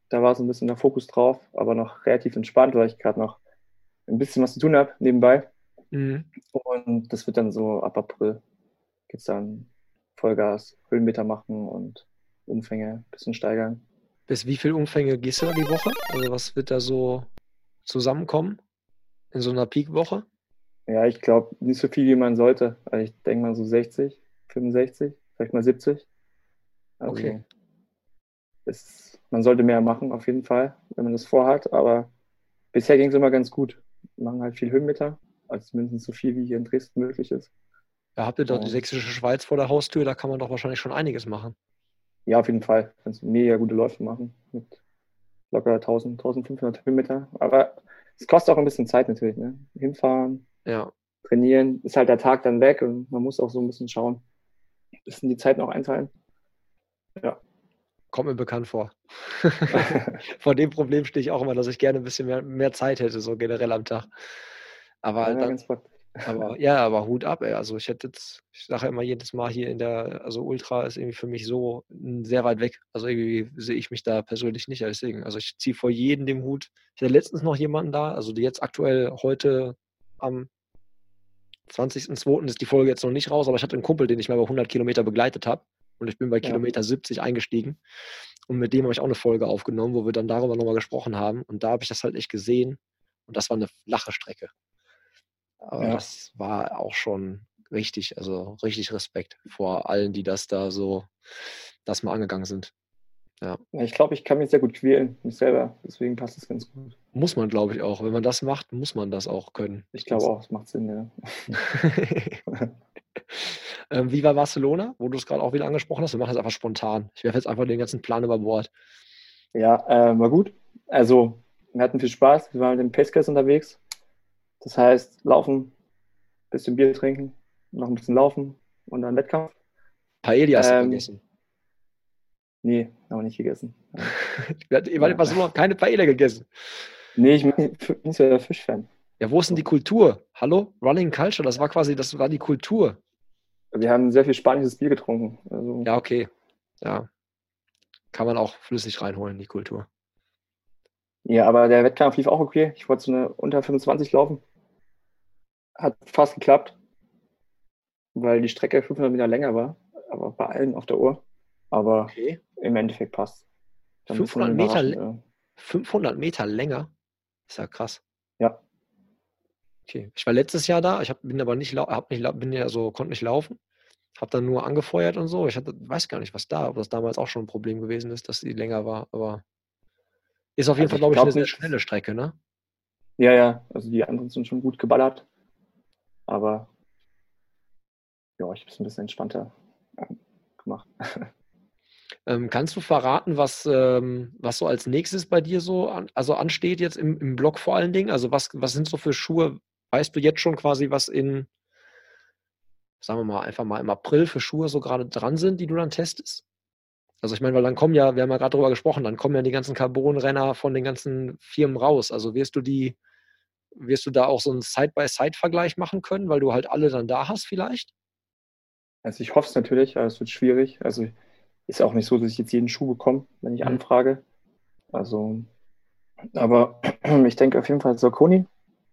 Da war so ein bisschen der Fokus drauf, aber noch relativ entspannt, weil ich gerade noch ein bisschen was zu tun habe nebenbei. Mhm. Und das wird dann so ab April geht es dann Vollgas, Höhenmeter machen und Umfänge ein bisschen steigern. Bis wie viel Umfänge gehst du da die Woche? Also was wird da so zusammenkommen in so einer Peak-Woche? Ja, ich glaube nicht so viel, wie man sollte. Also ich denke mal so 60, 65, vielleicht mal 70. Also okay. Es, man sollte mehr machen, auf jeden Fall, wenn man das vorhat. Aber bisher ging es immer ganz gut. Wir machen halt viel Höhenmeter, also zumindest so viel, wie hier in Dresden möglich ist. Ja, habt ihr da die sächsische Schweiz vor der Haustür? Da kann man doch wahrscheinlich schon einiges machen. Ja, auf jeden Fall. Kannst mega gute Läufe machen mit locker 1000, 1500 Höhenmeter. Aber es kostet auch ein bisschen Zeit natürlich. Ne? Hinfahren, ja. trainieren, ist halt der Tag dann weg und man muss auch so ein bisschen schauen, ein bisschen die Zeit noch einteilen. Ja. Kommt mir bekannt vor. vor dem Problem stehe ich auch immer, dass ich gerne ein bisschen mehr, mehr Zeit hätte, so generell am Tag. Aber ja, dann, aber ja, aber Hut ab, ey. Also ich hätte jetzt, ich sage immer jedes Mal hier in der, also Ultra ist irgendwie für mich so sehr weit weg. Also irgendwie sehe ich mich da persönlich nicht. Deswegen, also ich ziehe vor jedem den Hut. Ich hatte letztens noch jemanden da, also jetzt aktuell heute am 20.02. ist die Folge jetzt noch nicht raus, aber ich hatte einen Kumpel, den ich mal bei 100 Kilometer begleitet habe. Und ich bin bei ja. Kilometer 70 eingestiegen. Und mit dem habe ich auch eine Folge aufgenommen, wo wir dann darüber nochmal gesprochen haben. Und da habe ich das halt echt gesehen. Und das war eine flache Strecke. Aber ja. das war auch schon richtig, also richtig Respekt vor allen, die das da so, das mal angegangen sind. Ja. Ich glaube, ich kann mich sehr gut quälen, mich selber. Deswegen passt es ganz gut. Muss man, glaube ich, auch. Wenn man das macht, muss man das auch können. Ich glaube auch, es macht Sinn, ja. ähm, wie war Barcelona, wo du es gerade auch wieder angesprochen hast? Wir machen das einfach spontan. Ich werfe jetzt einfach den ganzen Plan über Bord. Ja, äh, war gut. Also, wir hatten viel Spaß. Wir waren mit dem Pacecast unterwegs. Das heißt, laufen, bisschen Bier trinken, noch ein bisschen laufen und dann Wettkampf. Paella ähm, vergessen. Nee, noch nicht gegessen. Ihr wart in Barcelona keine Paella gegessen. Nee, ich bin nicht so der Fischfan. Ja, wo ist denn die Kultur? Hallo? Running Culture, das war quasi, das war die Kultur. Wir haben sehr viel spanisches Bier getrunken. Also ja, okay. Ja. Kann man auch flüssig reinholen, die Kultur. Ja, aber der Wettkampf lief auch okay. Ich wollte so eine unter 25 laufen. Hat fast geklappt, weil die Strecke 500 Meter länger war, aber bei allen auf der Uhr. Aber okay. im Endeffekt passt. 500 Meter, ja. 500 Meter länger? Ist ja krass. Ja. Okay. Ich war letztes Jahr da, ich hab, bin aber nicht, hab nicht, bin ja so, konnte nicht laufen. Hab dann nur angefeuert und so. Ich hatte, weiß gar nicht, was da, ob das damals auch schon ein Problem gewesen ist, dass sie länger war, aber ist auf jeden also Fall, glaube ich, glaub, eine sehr schnelle Strecke, ne? Ja, ja, also die anderen sind schon gut geballert. Aber ja, ich habe es ein bisschen entspannter gemacht. Ähm, kannst du verraten, was, ähm, was so als nächstes bei dir so an, also ansteht jetzt im, im Blog vor allen Dingen? Also was, was sind so für Schuhe? Weißt du jetzt schon quasi, was in, sagen wir mal, einfach mal im April für Schuhe so gerade dran sind, die du dann testest? Also ich meine, weil dann kommen ja, wir haben ja gerade darüber gesprochen, dann kommen ja die ganzen Carbon-Renner von den ganzen Firmen raus. Also wirst du die, wirst du da auch so einen Side-by-Side-Vergleich machen können, weil du halt alle dann da hast vielleicht? Also ich hoffe es natürlich, aber es wird schwierig. Also ist auch nicht so, dass ich jetzt jeden Schuh bekomme, wenn ich anfrage. Also, aber ich denke auf jeden Fall, Saucony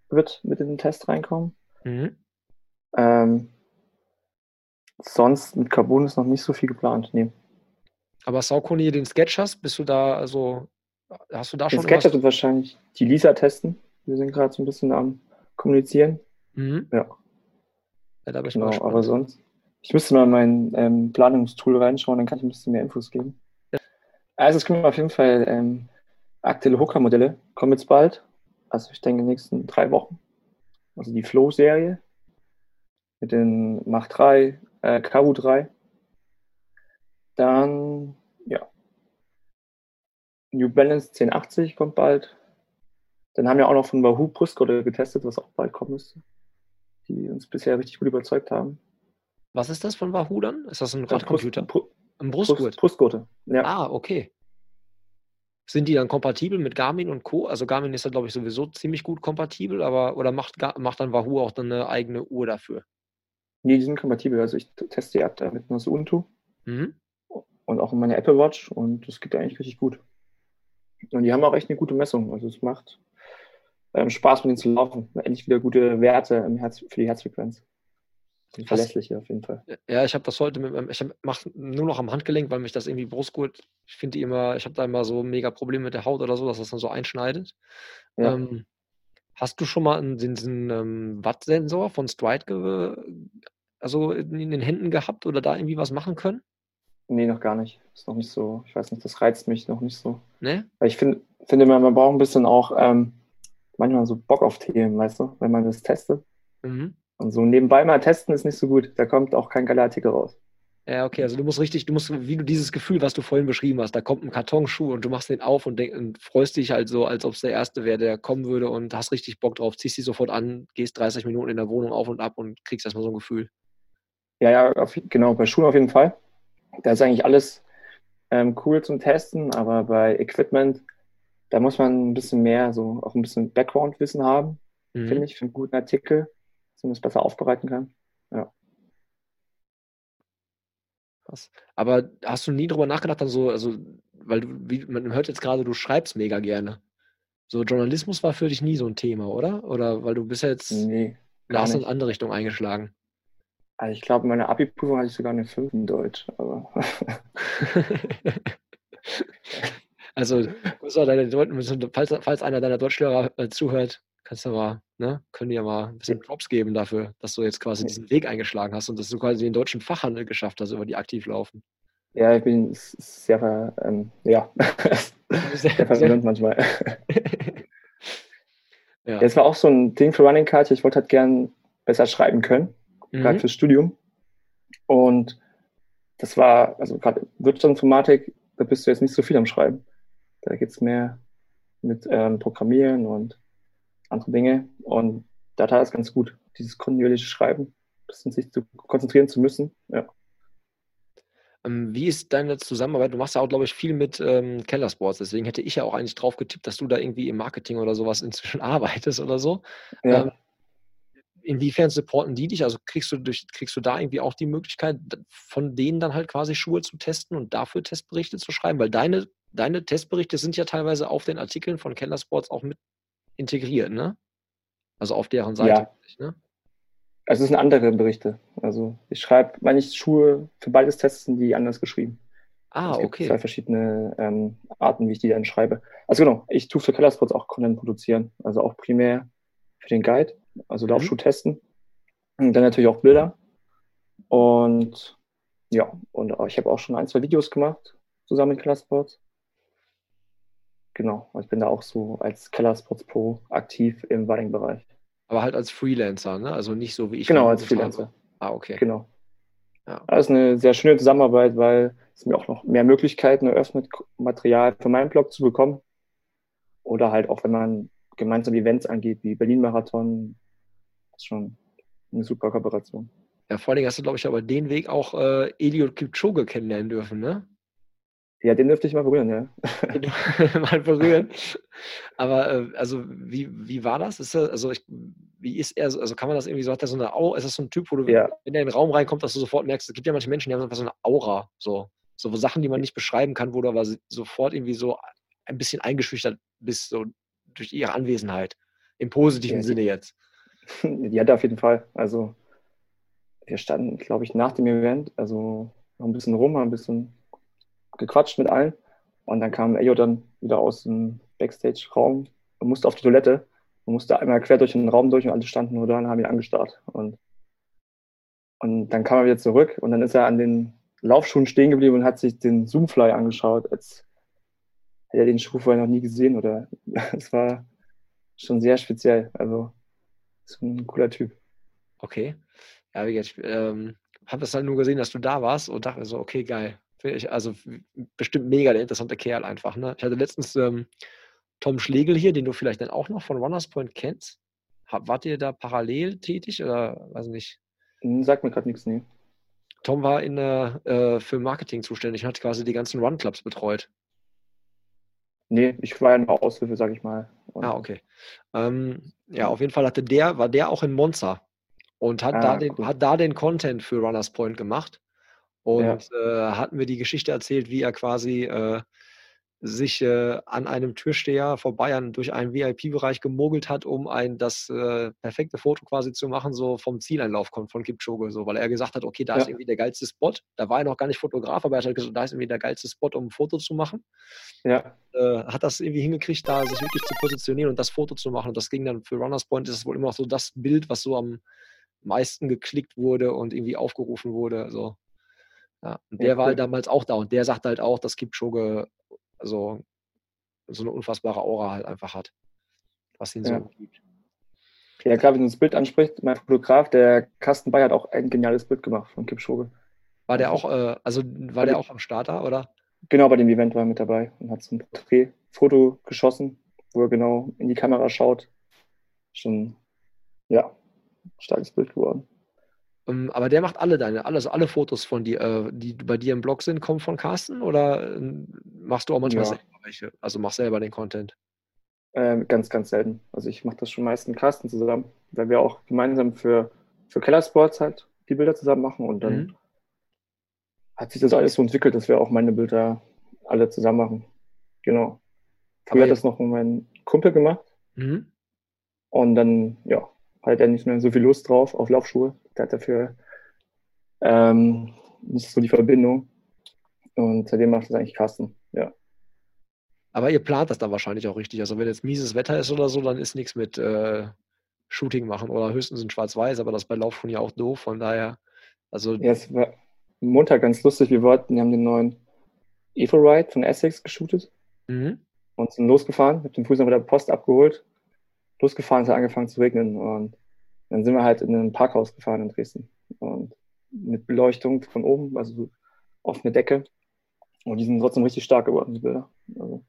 wird mit in den Test reinkommen. Mhm. Ähm, sonst mit Carbon ist noch nicht so viel geplant. Nee. Aber Saucony, den Sketchers, bist du da, also hast du da den schon. Sketchers wird wahrscheinlich die Lisa testen. Wir sind gerade so ein bisschen am Kommunizieren. Mhm. Ja. ja da bin ich genau, mal aber sonst. Ich müsste mal in mein ähm, Planungstool reinschauen, dann kann ich ein bisschen mehr Infos geben. Also es kommen auf jeden Fall ähm, aktuelle Hooker-Modelle, kommen jetzt bald. Also ich denke in den nächsten drei Wochen. Also die Flow-Serie mit den Mach 3, äh, KU 3. Dann, ja. New Balance 1080 kommt bald. Dann haben wir auch noch von Wahoo Brustgurte getestet, was auch bald kommen müsste. Die uns bisher richtig gut überzeugt haben. Was ist das von Wahoo dann? Ist das ein Radcomputer? Brust, ein Brustgurt? Brustgurte, ja. Ah, okay. Sind die dann kompatibel mit Garmin und Co? Also Garmin ist da, glaube ich, sowieso ziemlich gut kompatibel, aber oder macht, macht dann Wahoo auch dann eine eigene Uhr dafür? Nee, die sind kompatibel. Also ich teste die App da mit einer Ubuntu mhm. und auch in meiner Apple Watch und das geht eigentlich richtig gut. Und die haben auch echt eine gute Messung. Also es macht ähm, Spaß, mit denen zu laufen. Endlich wieder gute Werte im Herz, für die Herzfrequenz. Verlässliche auf jeden Fall. Ja, ich habe das heute mit ich mache nur noch am Handgelenk, weil mich das irgendwie Brustgurt, ich finde immer, ich habe da immer so mega Probleme mit der Haut oder so, dass das dann so einschneidet. Ja. Ähm, Hast du schon mal einen, diesen ähm, Watt-Sensor von Stride also in den Händen gehabt oder da irgendwie was machen können? Nee, noch gar nicht. Ist noch nicht so, ich weiß nicht, das reizt mich noch nicht so. Ne? Weil ich finde, finde man braucht ein bisschen auch ähm, manchmal so Bock auf Themen, weißt du, wenn man das testet. Mhm. Und so nebenbei mal testen ist nicht so gut. Da kommt auch kein geiler Artikel raus. Ja, okay, also du musst richtig, du musst, wie du dieses Gefühl, was du vorhin beschrieben hast, da kommt ein Kartonschuh und du machst den auf und, denk, und freust dich halt so, als ob es der Erste wäre, der kommen würde und hast richtig Bock drauf, ziehst dich sofort an, gehst 30 Minuten in der Wohnung auf und ab und kriegst erstmal so ein Gefühl. Ja, ja, auf, genau, bei Schuhen auf jeden Fall. Da ist eigentlich alles ähm, cool zum Testen, aber bei Equipment, da muss man ein bisschen mehr, so auch ein bisschen Background-Wissen haben, mhm. finde ich, für einen guten Artikel, das besser aufbereiten kann. Ja. Krass. Aber hast du nie drüber nachgedacht, dann so, also, weil du, wie, man hört jetzt gerade, du schreibst mega gerne. So Journalismus war für dich nie so ein Thema, oder? Oder weil du bist jetzt nee, hast in andere Richtung eingeschlagen. Also ich glaube, meine Abi-Prüfung hatte ich sogar eine 5 in Deutsch, aber. also, falls, falls einer deiner Deutschlehrer äh, zuhört, kannst du mal, ne, können ja mal ein bisschen Props geben dafür, dass du jetzt quasi diesen Weg eingeschlagen hast und dass du quasi den deutschen Fachhandel geschafft hast, über die aktiv laufen. Ja, ich bin sehr, ähm, ja, sehr, sehr verwirrend manchmal. ja. Es war auch so ein Ding für Running Culture. Ich wollte halt gern besser schreiben können, mhm. gerade fürs Studium. Und das war, also gerade Wirtschaftsinformatik, da bist du jetzt nicht so viel am Schreiben. Da geht es mehr mit ähm, Programmieren und andere Dinge. Und da tat es ganz gut, dieses kontinuierliche Schreiben, ein bisschen sich zu konzentrieren zu müssen. Ja. Ähm, wie ist deine Zusammenarbeit? Du machst ja auch, glaube ich, viel mit ähm, Keller Sports. Deswegen hätte ich ja auch eigentlich drauf getippt, dass du da irgendwie im Marketing oder sowas inzwischen arbeitest oder so. Ja. Ähm, inwiefern supporten die dich? Also kriegst du, durch, kriegst du da irgendwie auch die Möglichkeit, von denen dann halt quasi Schuhe zu testen und dafür Testberichte zu schreiben? Weil deine, deine Testberichte sind ja teilweise auf den Artikeln von Keller Sports auch mit integriert, ne? Also auf deren Seite. Ja. Ne? Also es sind andere Berichte. Also ich schreibe, meine ich, Schuhe für beides Tests sind die anders geschrieben. Ah, es gibt okay. Zwei verschiedene ähm, Arten, wie ich die dann schreibe. Also genau, ich tue für Kellerspots auch Content produzieren. Also auch primär für den Guide, also Laufschuh mhm. testen. Und dann natürlich auch Bilder. Und ja, und ich habe auch schon ein, zwei Videos gemacht zusammen mit Kellersports. Genau, ich bin da auch so als Kellersports Pro aktiv im Running-Bereich. Aber halt als Freelancer, ne? Also nicht so wie ich. Genau, als Freelancer. Habe. Ah, okay. Genau. Ja. Das ist eine sehr schöne Zusammenarbeit, weil es mir auch noch mehr Möglichkeiten eröffnet, Material für meinen Blog zu bekommen. Oder halt auch, wenn man gemeinsam Events angeht, wie Berlin-Marathon. Das ist schon eine super Kooperation. Ja, vor allem hast du, glaube ich, aber den Weg auch äh, Eliot Kipchoge kennenlernen dürfen, ne? Ja, den dürfte ich mal berühren, ja. mal berühren. Aber äh, also wie, wie war das? Ist er, also ich, wie ist er, also kann man das irgendwie so, hat er so eine Aura, ist das so ein Typ, wo du, ja. wenn er in den Raum reinkommt, dass du sofort merkst, es gibt ja manche Menschen, die haben einfach so eine Aura, so, so Sachen, die man nicht beschreiben kann, wo du aber sofort irgendwie so ein bisschen eingeschüchtert bist, so durch ihre Anwesenheit. Im positiven ja. Sinne jetzt. Hat er auf jeden Fall. Also wir standen, glaube ich, nach dem Event, also noch ein bisschen rum, ein bisschen gequatscht mit allen. Und dann kam Ejo dann wieder aus dem Backstage-Raum und musste auf die Toilette und musste einmal quer durch den Raum durch und alle standen nur da und haben ihn angestarrt. Und, und dann kam er wieder zurück und dann ist er an den Laufschuhen stehen geblieben und hat sich den Zoomfly angeschaut, als hätte er den Schuh vorher noch nie gesehen oder es war schon sehr speziell. Also ist ein cooler Typ. Okay. Ja, wie ich ähm, habe das halt nur gesehen, dass du da warst und dachte so, okay, geil. Also bestimmt mega der interessante Kerl einfach. Ne? Ich hatte letztens ähm, Tom Schlegel hier, den du vielleicht dann auch noch von Runners Point kennst. Hab, wart ihr da parallel tätig oder weiß nicht? Hm, sagt mir gerade nichts, nee. Tom war in der, äh, für Marketing zuständig und hat quasi die ganzen Run-Clubs betreut. Nee, ich war ja nur Aushilfe, sag ich mal. Und ah, okay. Ähm, ja, auf jeden Fall hatte der, war der auch in Monza und hat, ah, da, den, cool. hat da den Content für Runners Point gemacht. Und ja. äh, hatten wir die Geschichte erzählt, wie er quasi äh, sich äh, an einem Türsteher vorbei an, durch einen VIP-Bereich gemogelt hat, um ein das äh, perfekte Foto quasi zu machen, so vom Zieleinlauf kommt von Kipchoge, so, weil er gesagt hat, okay, da ja. ist irgendwie der geilste Spot. Da war er noch gar nicht Fotograf, aber er hat halt gesagt, da ist irgendwie der geilste Spot, um ein Foto zu machen. Ja. Äh, hat das irgendwie hingekriegt, da sich wirklich zu positionieren und das Foto zu machen. Und das ging dann für Runners Point, ist es wohl immer noch so das Bild, was so am meisten geklickt wurde und irgendwie aufgerufen wurde. Also, ja. Und der ja, war halt damals auch da und der sagt halt auch, dass Kipchoge also so eine unfassbare Aura halt einfach hat, was ihn ja. so gibt. Ja, klar, wenn du das Bild ansprichst, mein Fotograf, der Carsten Bayer hat auch ein geniales Bild gemacht von Kipchoge. War der auch, äh, also war der auch am Starter, oder? Genau, bei dem Event war er mit dabei und hat so ein Porträtfoto geschossen, wo er genau in die Kamera schaut. Schon, ja, starkes Bild geworden. Ähm, aber der macht alle deine, alles, alle Fotos von dir, äh, die bei dir im Blog sind, kommen von Carsten oder äh, machst du auch manchmal ja. selber welche? Also machst selber den Content? Ähm, ganz, ganz selten. Also ich mache das schon meist mit Carsten zusammen, weil wir auch gemeinsam für, für Keller Sports halt die Bilder zusammen machen und dann mhm. hat sich das alles so entwickelt, dass wir auch meine Bilder alle zusammen machen. Genau. Früher hat das noch mein Kumpel gemacht. Mhm. Und dann, ja, hat er nicht mehr so viel Lust drauf auf Laufschuhe. Der hat dafür ähm, nicht so die Verbindung. Und seitdem macht das eigentlich Carsten, ja. Aber ihr plant das dann wahrscheinlich auch richtig. Also wenn jetzt mieses Wetter ist oder so, dann ist nichts mit äh, Shooting machen oder höchstens in Schwarz-Weiß, aber das bei Laufschuhen ja auch doof. Von daher, also. Ja, es war Montag ganz lustig. Wir wollten, wir haben den neuen Evo Ride von Essex geshootet mhm. und sind losgefahren. Habe den Fuß noch mit der Post abgeholt losgefahren, es hat angefangen zu regnen und dann sind wir halt in ein Parkhaus gefahren in Dresden und mit Beleuchtung von oben, also offene Decke und die sind trotzdem richtig stark geworden, die Bilder. Also,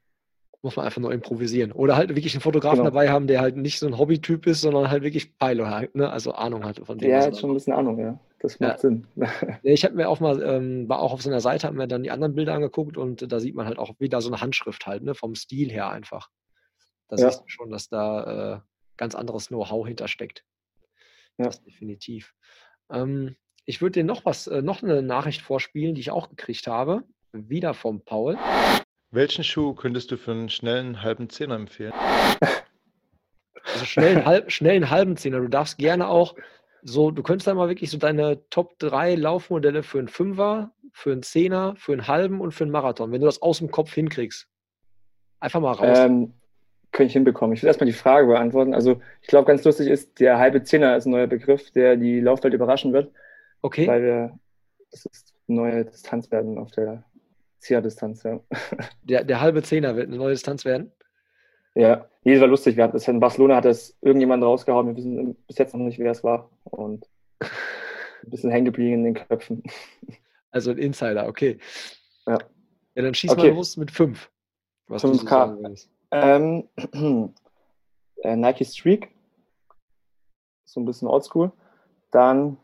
muss man einfach nur improvisieren. Oder halt wirklich einen Fotografen genau. dabei haben, der halt nicht so ein Hobbytyp ist, sondern halt wirklich Peilo hat, ne? also Ahnung hat von dem. Der hat schon ein bisschen Ahnung, ja. Das macht ja. Sinn. ich habe mir auch mal, ähm, war auch auf seiner Seite, habe mir dann die anderen Bilder angeguckt und da sieht man halt auch wieder so eine Handschrift halt, ne? vom Stil her einfach. Da ja. siehst du schon, dass da äh, ganz anderes Know-how hintersteckt. Ja. Das definitiv. Ähm, ich würde dir noch was, äh, noch eine Nachricht vorspielen, die ich auch gekriegt habe. Wieder vom Paul. Welchen Schuh könntest du für einen schnellen halben Zehner empfehlen? Also schnellen, halb, schnellen halben Zehner. Du darfst gerne auch so, du könntest dann mal wirklich so deine Top 3 Laufmodelle für einen Fünfer, für einen Zehner, für einen halben und für einen Marathon, wenn du das aus dem Kopf hinkriegst. Einfach mal raus. Ähm, könnte ich hinbekommen. Ich will erstmal die Frage beantworten. Also ich glaube, ganz lustig ist, der halbe Zehner ist ein neuer Begriff, der die Laufwelt überraschen wird. Okay. Weil wir, das ist eine neue Distanz werden auf der Zehnerdistanz, ja. Der, der halbe Zehner wird eine neue Distanz werden? Ja, jedes war lustig. Wir hatten das in Barcelona hat das irgendjemand rausgehauen. Wir wissen bis jetzt noch nicht, wer es war. Und ein bisschen hängen geblieben in den Köpfen. Also ein Insider, okay. Ja. Ja, dann schieß okay. mal los mit 5. 5K. Ähm, äh, Nike Streak. So ein bisschen oldschool. Dann,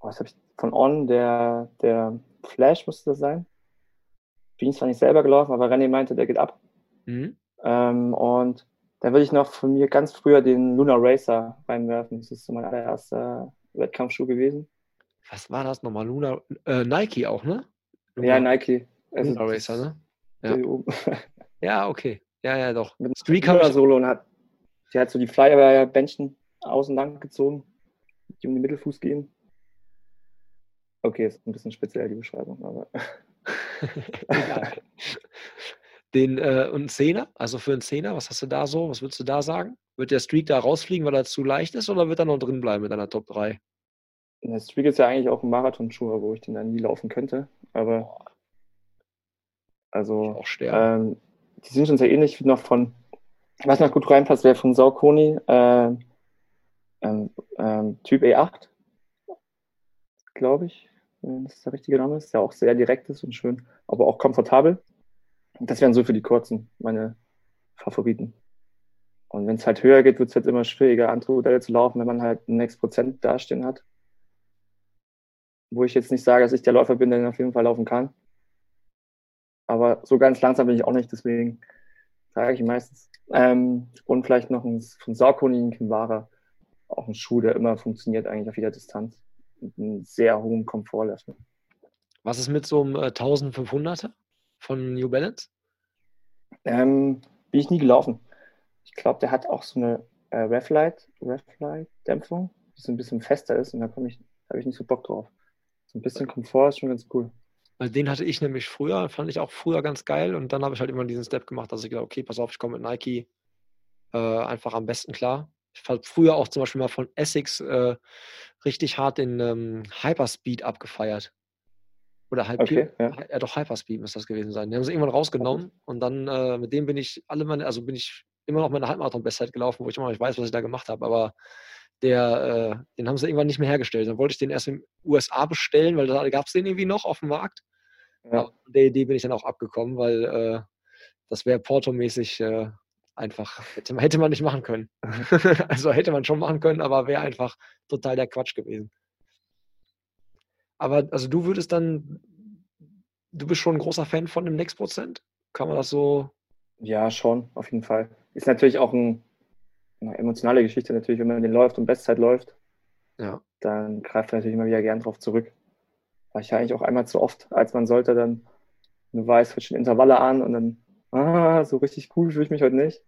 oh, was habe ich von On, der, der Flash musste das sein. Bin zwar nicht selber gelaufen, aber René meinte, der geht ab. Mhm. Ähm, und dann würde ich noch von mir ganz früher den Lunar Racer reinwerfen. Das ist so mein allererster Wettkampfschuh gewesen. Was war das nochmal? Lunar, äh, Nike auch, ne? Lunar, ja, Nike. Also Lunar Racer, ne? Ja. ja, okay. Ja, ja, doch. Mit Streaker Solo und hat, die hat so die Flyer-Bändchen außen lang gezogen, die um den Mittelfuß gehen. Okay, ist ein bisschen speziell die Beschreibung, aber. Den äh, und einen Zehner, also für einen Zehner, was hast du da so? Was würdest du da sagen? Wird der Streak da rausfliegen, weil er zu leicht ist, oder wird er noch drin bleiben mit einer Top 3? Der Streak ist ja eigentlich auch ein Marathonschuh, wo ich den dann nie laufen könnte. Aber also auch ähm, die sind schon sehr ähnlich wie noch von, was noch gut reinpasst, wäre von Saucony, äh, ähm, ähm, Typ E8, glaube ich, wenn das der richtige Name ist, der auch sehr direkt ist und schön, aber auch komfortabel. Das wären so für die kurzen meine Favoriten. Und wenn es halt höher geht, wird es halt immer schwieriger, andere Modelle zu laufen, wenn man halt ein Prozent dastehen hat. Wo ich jetzt nicht sage, dass ich der Läufer bin, der auf jeden Fall laufen kann. Aber so ganz langsam bin ich auch nicht, deswegen sage ich meistens. Ähm, und vielleicht noch ein, von Saucony, ein Kinvara, auch ein Schuh, der immer funktioniert eigentlich auf jeder Distanz. Mit einem sehr hohen Komfortlevel. Was ist mit so einem äh, 1500er von New Balance? Ähm, bin ich nie gelaufen. Ich glaube, der hat auch so eine äh, Reflight-Dämpfung, die so ein bisschen fester ist und da komme ich, habe ich nicht so Bock drauf. So ein bisschen Komfort ist schon ganz cool. Weil den hatte ich nämlich früher, fand ich auch früher ganz geil und dann habe ich halt immer diesen Step gemacht, dass ich gedacht, okay, pass auf, ich komme mit Nike äh, einfach am besten klar. Ich habe früher auch zum Beispiel mal von Essex äh, richtig hart den ähm, Hyperspeed abgefeiert. Oder Hyper, okay, ja. ja. doch Hyperspeed muss das gewesen sein. Die haben sie irgendwann rausgenommen und dann äh, mit dem bin ich alle meine, also bin ich immer noch meine Halbmarathon-Bestzeit gelaufen, wo ich immer noch nicht weiß, was ich da gemacht habe, aber der, äh, den haben sie irgendwann nicht mehr hergestellt. Dann wollte ich den erst in den USA bestellen, weil da gab es den irgendwie noch auf dem Markt. Ja. Aber der Idee bin ich dann auch abgekommen, weil äh, das wäre portomäßig äh, einfach, hätte, hätte man nicht machen können. also hätte man schon machen können, aber wäre einfach total der Quatsch gewesen. Aber also du würdest dann, du bist schon ein großer Fan von dem Next Prozent? Kann man das so? Ja, schon, auf jeden Fall. Ist natürlich auch ein, eine emotionale Geschichte natürlich, wenn man den läuft und Bestzeit läuft. Ja. Dann greift man natürlich immer wieder gern drauf zurück. Ich eigentlich auch einmal zu oft, als man sollte, dann, du weißt, schon Intervalle an und dann, ah, so richtig cool fühle ich mich heute nicht.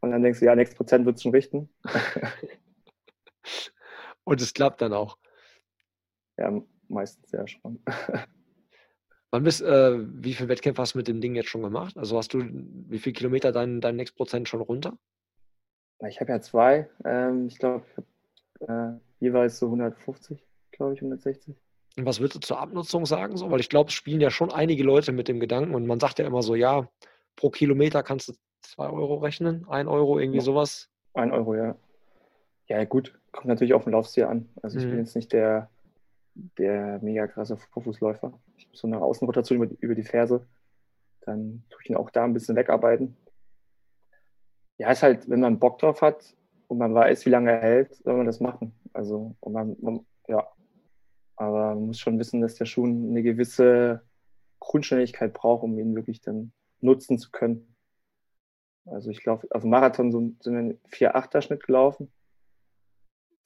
Und dann denkst du, ja, nächstes Prozent wird es schon richten. und es klappt dann auch. Ja, meistens ja schon. Wann bist, äh, wie viele Wettkämpfe hast du mit dem Ding jetzt schon gemacht? Also hast du, wie viele Kilometer dein, dein Next Prozent schon runter? Ich habe ja zwei. Ähm, ich glaube, äh, jeweils so 150, glaube ich, 160. Und was würdest du zur Abnutzung sagen? So? Weil ich glaube, es spielen ja schon einige Leute mit dem Gedanken und man sagt ja immer so, ja, pro Kilometer kannst du zwei Euro rechnen, ein Euro, irgendwie sowas. Ein Euro, ja. Ja, gut, kommt natürlich auf den Laufstil an. Also ich mhm. bin jetzt nicht der, der mega krasse Vorfußläufer. Ich habe so eine Außenrotation über, über die Ferse. Dann tue ich ihn auch da ein bisschen wegarbeiten. Ja, ist halt, wenn man Bock drauf hat und man weiß, wie lange er hält, soll man das machen. Also, und man, man ja. Aber man muss schon wissen, dass der Schuh eine gewisse Grundständigkeit braucht, um ihn wirklich dann nutzen zu können. Also ich glaube, auf dem Marathon sind wir einen 4-8er Schnitt gelaufen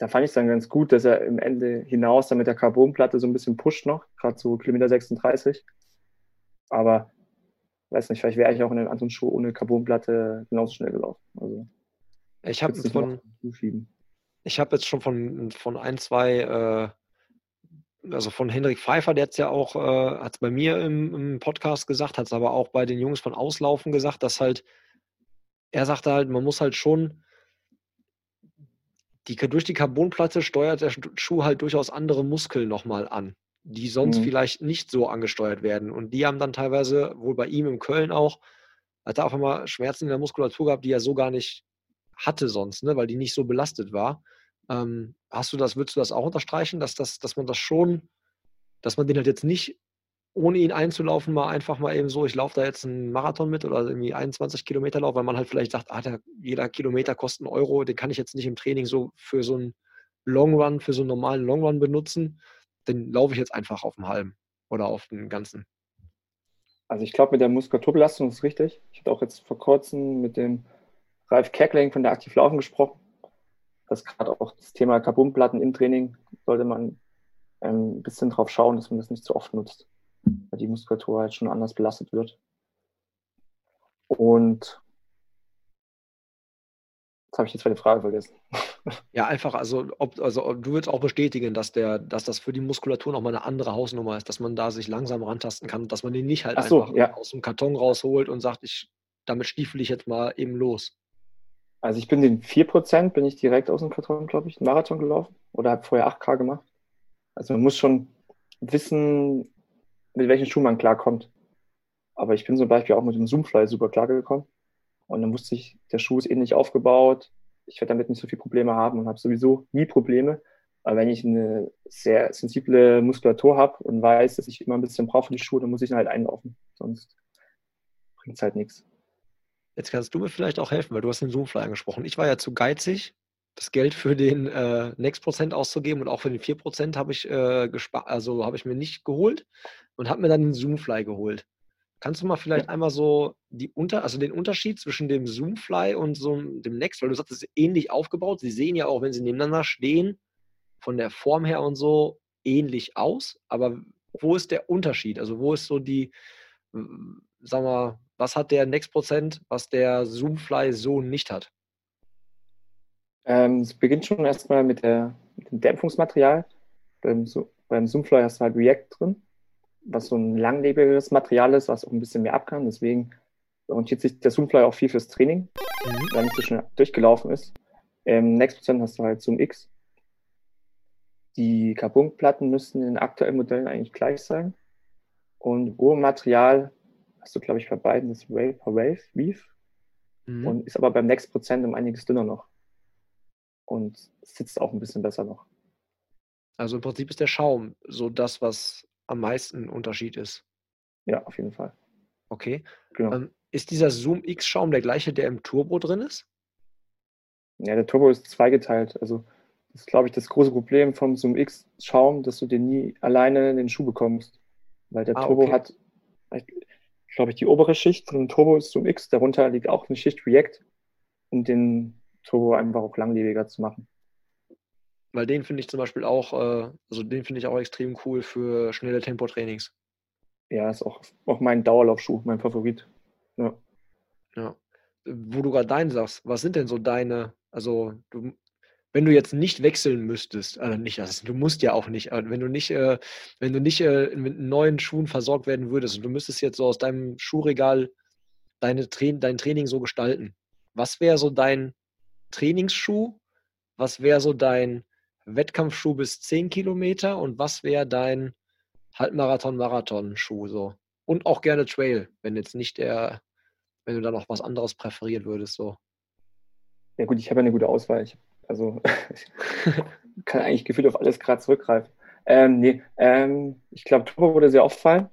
da fand ich es dann ganz gut, dass er im Ende hinaus dann mit der Carbonplatte so ein bisschen pusht noch, gerade so Kilometer 36. Aber weiß nicht, vielleicht wäre ich auch in einem anderen Schuh ohne Carbonplatte genauso schnell gelaufen. Also, ich habe von, ich habe jetzt schon von, von ein, zwei, äh, also von Henrik Pfeiffer, der hat es ja auch, äh, hat es bei mir im, im Podcast gesagt, hat es aber auch bei den Jungs von Auslaufen gesagt, dass halt, er sagte halt, man muss halt schon die, durch die Carbonplatte steuert der Schuh halt durchaus andere Muskeln nochmal an, die sonst mhm. vielleicht nicht so angesteuert werden. Und die haben dann teilweise, wohl bei ihm in Köln auch, hat er auch immer Schmerzen in der Muskulatur gehabt, die er so gar nicht hatte sonst, ne, weil die nicht so belastet war. Ähm, hast du das, würdest du das auch unterstreichen, dass, das, dass man das schon, dass man den halt jetzt nicht ohne ihn einzulaufen, mal einfach mal eben so, ich laufe da jetzt einen Marathon mit oder irgendwie 21 Kilometer Lauf, weil man halt vielleicht sagt, ah, der, jeder Kilometer kostet einen Euro, den kann ich jetzt nicht im Training so für so einen Long Run, für so einen normalen Long Run benutzen, den laufe ich jetzt einfach auf dem halben oder auf den ganzen. Also ich glaube, mit der Muskulaturbelastung ist richtig. Ich hatte auch jetzt vor kurzem mit dem Ralf Kerkling von der Aktiv Laufen gesprochen. Das gerade auch das Thema Carbonplatten im Training sollte man ähm, ein bisschen drauf schauen, dass man das nicht zu oft nutzt weil die Muskulatur halt schon anders belastet wird. Und jetzt habe ich die zweite Frage vergessen. Ja, einfach, also ob, also du würdest auch bestätigen, dass der, dass das für die Muskulatur nochmal eine andere Hausnummer ist, dass man da sich langsam rantasten kann, dass man den nicht halt so, einfach ja. aus dem Karton rausholt und sagt, ich, damit stiefel ich jetzt mal eben los. Also ich bin den 4%, bin ich direkt aus dem Karton, glaube ich, einen Marathon gelaufen oder habe vorher 8K gemacht. Also man muss schon wissen, mit welchen Schuhen man klarkommt. Aber ich bin zum Beispiel auch mit dem Zoomfly super klargekommen. Und dann wusste ich, der Schuh ist ähnlich aufgebaut. Ich werde damit nicht so viele Probleme haben und habe sowieso nie Probleme. Aber wenn ich eine sehr sensible Muskulatur habe und weiß, dass ich immer ein bisschen brauche für die Schuhe, dann muss ich halt einlaufen. Sonst bringt es halt nichts. Jetzt kannst du mir vielleicht auch helfen, weil du hast den Zoomfly angesprochen. Ich war ja zu geizig, das Geld für den äh, Next Prozent auszugeben und auch für den 4% habe ich äh, gespart, also habe ich mir nicht geholt und habe mir dann den Zoomfly geholt. Kannst du mal vielleicht einmal so die unter, also den Unterschied zwischen dem Zoomfly und so dem Next, weil du sagst, es ist ähnlich aufgebaut. Sie sehen ja auch, wenn sie nebeneinander stehen, von der Form her und so ähnlich aus. Aber wo ist der Unterschied? Also wo ist so die, sagen wir, was hat der Next Prozent, was der Zoomfly so nicht hat? Ähm, es beginnt schon erstmal mit, der, mit dem Dämpfungsmaterial. Beim, beim Zoomfly hast du halt React drin, was so ein langlebigeres Material ist, was auch ein bisschen mehr ab kann. Deswegen orientiert sich der Zoomfly auch viel fürs Training, mhm. weil nicht so schnell durchgelaufen ist. Im Next Prozent hast du halt Zoom X. Die Carbonplatten müssten in aktuellen Modellen eigentlich gleich sein. Und Rohmaterial hast du, glaube ich, bei beiden das Wave, Wave, Weave. Mhm. Und ist aber beim Next Prozent um einiges dünner noch. Und sitzt auch ein bisschen besser noch. Also im Prinzip ist der Schaum so das, was am meisten Unterschied ist. Ja, auf jeden Fall. Okay. Genau. Ähm, ist dieser Zoom X-Schaum der gleiche, der im Turbo drin ist? Ja, der Turbo ist zweigeteilt. Also das ist, glaube ich, das große Problem vom Zoom X-Schaum, dass du den nie alleine in den Schuh bekommst. Weil der ah, Turbo okay. hat, glaube ich, die obere Schicht von dem Turbo ist Zoom X, darunter liegt auch eine Schicht React, um den Turbo einfach auch langlebiger zu machen. Weil den finde ich zum Beispiel auch, äh, also den finde ich auch extrem cool für schnelle Tempotrainings. Ja, ist auch, auch mein Dauerlaufschuh, mein Favorit. Ja. ja. Wo du gerade deinen sagst, was sind denn so deine, also du, wenn du jetzt nicht wechseln müsstest, also nicht, also du musst ja auch nicht, aber wenn du nicht, äh, wenn du nicht äh, mit neuen Schuhen versorgt werden würdest und du müsstest jetzt so aus deinem Schuhregal deine Tra dein Training so gestalten, was wäre so dein Trainingsschuh? Was wäre so dein Wettkampfschuh bis 10 Kilometer und was wäre dein Halbmarathon-Marathon-Schuh so? Und auch gerne Trail, wenn jetzt nicht der, wenn du da noch was anderes präferieren würdest so. Ja gut, ich habe ja eine gute Auswahl. Ich, also ich kann eigentlich gefühlt auf alles gerade zurückgreifen. Ähm, nee, ähm, ich glaube, Turbo würde sehr auffallen.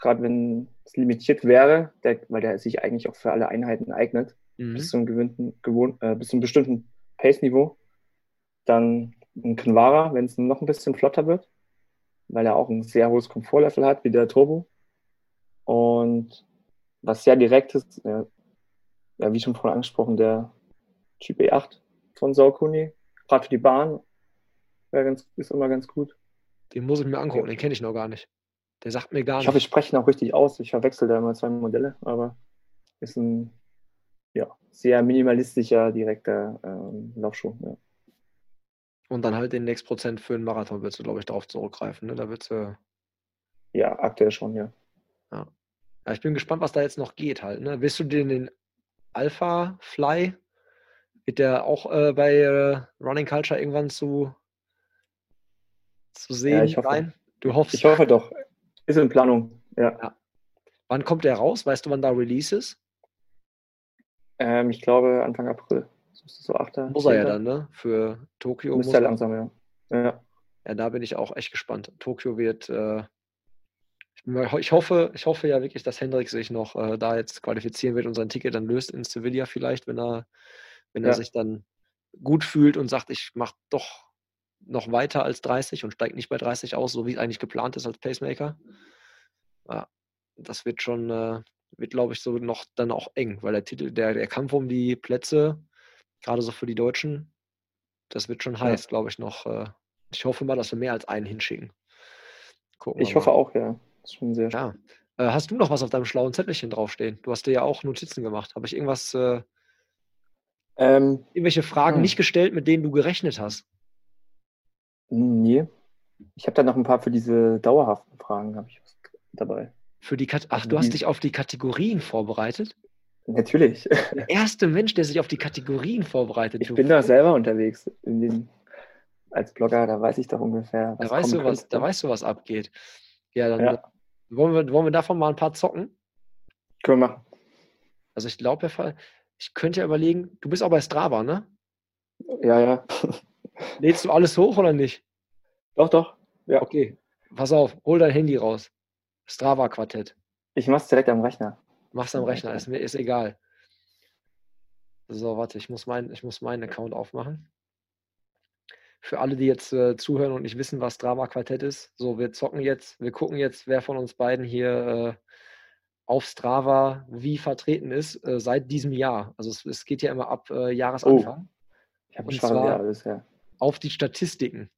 Gerade wenn es limitiert wäre, der, weil der sich eigentlich auch für alle Einheiten eignet, mhm. bis, zu einem gewöhnten, gewohnt, äh, bis zu einem bestimmten Pace-Niveau. Dann ein Kinvara, wenn es noch ein bisschen flotter wird, weil er auch ein sehr hohes Komfortlevel hat, wie der Turbo. Und was sehr direkt ist, ja, ja wie schon vorhin angesprochen, der Typ E8 von Saucony, gerade für die Bahn, ganz, ist immer ganz gut. Den muss ich mir angucken, den kenne ich noch gar nicht. Der sagt mir gar nicht. Ich hoffe, ich spreche ihn auch richtig aus. Ich verwechsel da immer zwei Modelle, aber ist ein ja, sehr minimalistischer, direkter ähm, Laufschuh. Ja. Und dann halt den Next Prozent für einen Marathon würdest du, glaube ich, darauf zurückgreifen. Ne? Da wird's, äh... Ja, aktuell schon, ja. ja. ja. Ich bin gespannt, was da jetzt noch geht halt. Ne? Willst du den, den Alpha Fly, wird der auch äh, bei äh, Running Culture irgendwann zu, zu sehen ja, ich hoffe, sein? Du hoffst. Ich hoffe doch. Ist in Planung, ja. ja. Wann kommt der raus? Weißt du, wann da Release ist? Ähm, ich glaube Anfang April. So 8. Muss er ja dann, ne? Für Tokio. Muss er langsam, ja. ja. Ja, da bin ich auch echt gespannt. Tokio wird, äh, ich, hoffe, ich hoffe ja wirklich, dass Hendrik sich noch äh, da jetzt qualifizieren wird und sein Ticket dann löst in Sevilla vielleicht, wenn er, wenn ja. er sich dann gut fühlt und sagt, ich mache doch noch weiter als 30 und steigt nicht bei 30 aus, so wie es eigentlich geplant ist als Pacemaker. Ja, das wird schon, äh, wird, glaube ich, so noch dann auch eng, weil der Titel, der, der Kampf um die Plätze, gerade so für die Deutschen, das wird schon heiß, ja. glaube ich, noch. Äh, ich hoffe mal, dass wir mehr als einen hinschicken. Gucken ich hoffe auch, ja. Das ist schon sehr ja. Äh, hast du noch was auf deinem schlauen Zettelchen draufstehen? Du hast dir ja auch Notizen gemacht. Habe ich irgendwas, äh, ähm, irgendwelche Fragen hm. nicht gestellt, mit denen du gerechnet hast? Nee. Ich habe da noch ein paar für diese dauerhaften Fragen, habe ich dabei. Für die Kat Ach, also du hast dich auf die Kategorien vorbereitet? Natürlich. Der erste Mensch, der sich auf die Kategorien vorbereitet. Ich bin da selber unterwegs den, als Blogger, da weiß ich doch ungefähr, was da weißt du, was, Da weißt du, was abgeht. Ja, dann ja. Wollen, wir, wollen wir davon mal ein paar zocken? Können wir machen. Also ich glaube, ich könnte ja überlegen, du bist auch bei Strava, ne? Ja, ja. Lädst du alles hoch oder nicht? Doch, doch. Ja. Okay. Pass auf, hol dein Handy raus. Strava-Quartett. Ich mach's direkt am Rechner. Mach's am Rechner, ist mir ist egal. So, warte, ich muss, mein, ich muss meinen Account aufmachen. Für alle, die jetzt äh, zuhören und nicht wissen, was Drama Quartett ist, so, wir zocken jetzt, wir gucken jetzt, wer von uns beiden hier äh, auf Strava wie vertreten ist äh, seit diesem Jahr. Also es, es, geht ja immer ab äh, Jahresanfang. Oh, ich habe schon alles, ja. Auf die Statistiken.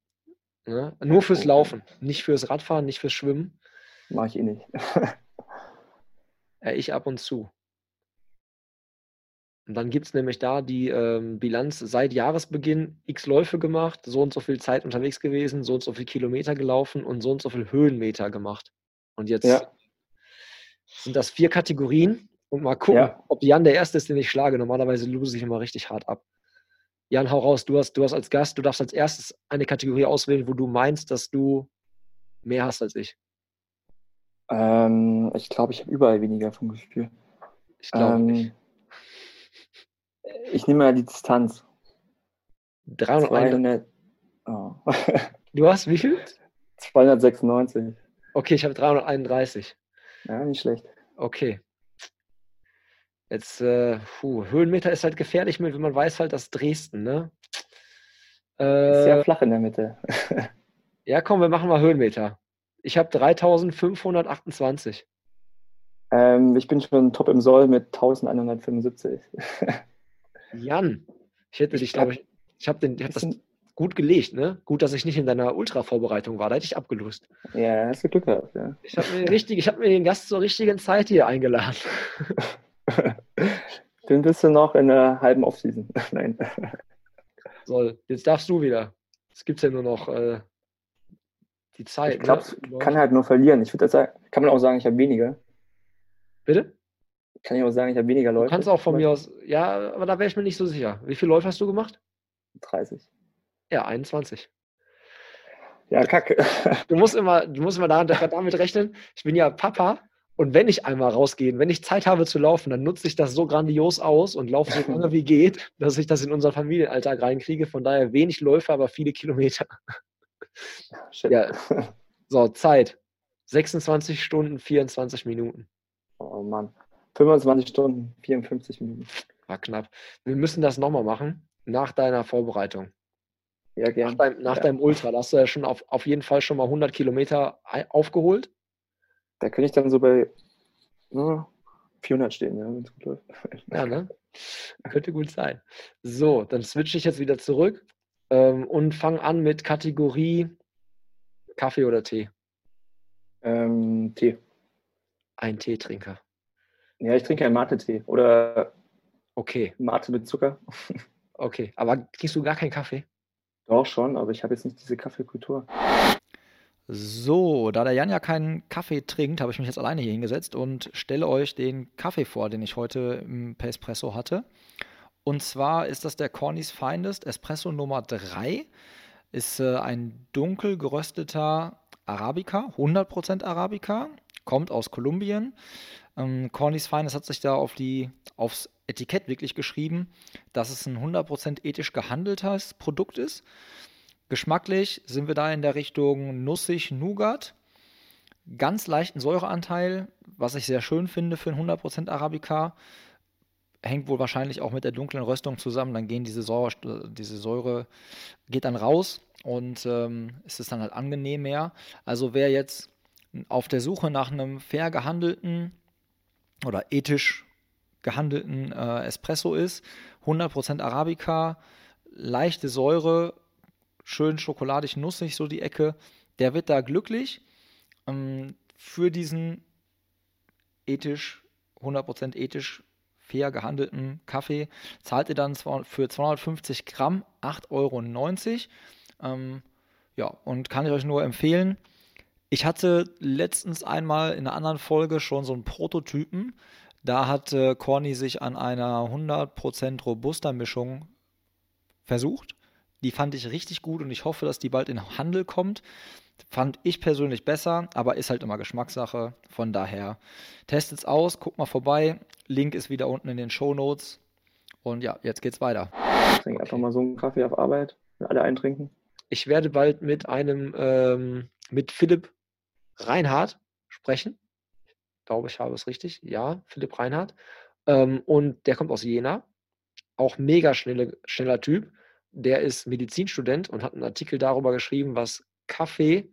Ne? Nur fürs Laufen, nicht fürs Radfahren, nicht fürs Schwimmen. Mache ich eh nicht. Ja, ich ab und zu. Und dann gibt es nämlich da die ähm, Bilanz seit Jahresbeginn x Läufe gemacht, so und so viel Zeit unterwegs gewesen, so und so viel Kilometer gelaufen und so und so viel Höhenmeter gemacht. Und jetzt ja. Sind das vier Kategorien und mal gucken, ja. ob Jan der Erste ist, den ich schlage. Normalerweise lose ich immer richtig hart ab. Jan, hau raus. Du hast, du hast als Gast, du darfst als erstes eine Kategorie auswählen, wo du meinst, dass du mehr hast als ich. Ähm, ich glaube, ich habe überall weniger vom Gefühl. Ich glaube ähm, nicht. Ich nehme mal die Distanz. 301. Oh. du hast wie viel? 296. Okay, ich habe 331. Ja, nicht schlecht. Okay. Jetzt, äh, puh, Höhenmeter ist halt gefährlich, wenn man weiß halt, dass Dresden, ne? Äh, sehr flach in der Mitte. ja, komm, wir machen mal Höhenmeter. Ich habe 3528. Ähm, ich bin schon top im Soll mit 1175. Jan, ich hätte dich, glaube ich, ich habe hab das gut gelegt, ne? Gut, dass ich nicht in deiner Ultra-Vorbereitung war, da hätte ich abgelöst. Ja, hast du Glück gehabt, ja. Ich habe mir, richtig, ich hab mir den Gast zur richtigen Zeit hier eingeladen. Den bist du noch in der halben Offseason. Nein. So, jetzt darfst du wieder. Es gibt ja nur noch äh, die Zeit. Ich glaube, ne? kann halt nur verlieren. Ich würde sagen, kann man auch sagen, ich habe weniger. Bitte? Kann ich auch sagen, ich habe weniger Läufe. Du kannst auch von mir aus, ja, aber da wäre ich mir nicht so sicher. Wie viele Läufe hast du gemacht? 30. Ja, 21. Ja, kacke. Du musst immer, du musst immer damit rechnen, ich bin ja Papa und wenn ich einmal rausgehe, wenn ich Zeit habe zu laufen, dann nutze ich das so grandios aus und laufe so lange wie geht, dass ich das in unseren Familienalltag reinkriege. Von daher wenig Läufe, aber viele Kilometer. Shit. Ja. So, Zeit. 26 Stunden, 24 Minuten. Oh Mann. 25 Stunden, 54 Minuten. War knapp. Wir müssen das nochmal machen, nach deiner Vorbereitung. Ja, gerne. Nach, deinem, nach ja. deinem Ultra, da hast du ja schon auf, auf jeden Fall schon mal 100 Kilometer aufgeholt. Da könnte ich dann so bei oh, 400 stehen, ja, wenn es gut läuft. Ja, ne? Könnte gut sein. So, dann switche ich jetzt wieder zurück ähm, und fange an mit Kategorie Kaffee oder Tee. Ähm, Tee. Ein Teetrinker. Ja, ich trinke einen Mate-Tee oder okay. Mate mit Zucker. Okay, aber trinkst du gar keinen Kaffee? Doch schon, aber ich habe jetzt nicht diese Kaffeekultur. So, da der Jan ja keinen Kaffee trinkt, habe ich mich jetzt alleine hier hingesetzt und stelle euch den Kaffee vor, den ich heute im Espresso hatte. Und zwar ist das der Cornys Finest Espresso Nummer 3. Ist äh, ein dunkel gerösteter Arabica, 100% Arabica, kommt aus Kolumbien. Ähm, Cornys Finest hat sich da auf die, aufs Etikett wirklich geschrieben, dass es ein 100% ethisch gehandeltes Produkt ist. Geschmacklich sind wir da in der Richtung nussig Nougat. Ganz leichten Säureanteil, was ich sehr schön finde für ein 100% Arabica. Hängt wohl wahrscheinlich auch mit der dunklen Röstung zusammen. Dann gehen diese Säure, diese Säure geht dann raus und ähm, ist es dann halt angenehm mehr. Also wer jetzt auf der Suche nach einem fair gehandelten oder ethisch gehandelten äh, Espresso ist, 100% Arabica, leichte Säure, schön schokoladig nussig, so die Ecke, der wird da glücklich. Ähm, für diesen ethisch, 100% ethisch fair gehandelten Kaffee zahlt ihr dann für 250 Gramm 8,90 Euro. Ähm, ja, und kann ich euch nur empfehlen. Ich hatte letztens einmal in einer anderen Folge schon so einen Prototypen. Da hat äh, Corny sich an einer 100% robuster Mischung versucht. Die fand ich richtig gut und ich hoffe, dass die bald in Handel kommt. Fand ich persönlich besser, aber ist halt immer Geschmackssache. Von daher testet's aus, guckt mal vorbei. Link ist wieder unten in den Show Notes. Und ja, jetzt geht's weiter. Ich trinke einfach mal so einen Kaffee auf Arbeit. Alle eintrinken. Ich werde bald mit einem, ähm, mit Philipp Reinhardt sprechen. Glaube, ich habe es richtig. Ja, Philipp Reinhardt. Ähm, und der kommt aus Jena. Auch mega schnelle, schneller Typ der ist Medizinstudent und hat einen Artikel darüber geschrieben, was Kaffee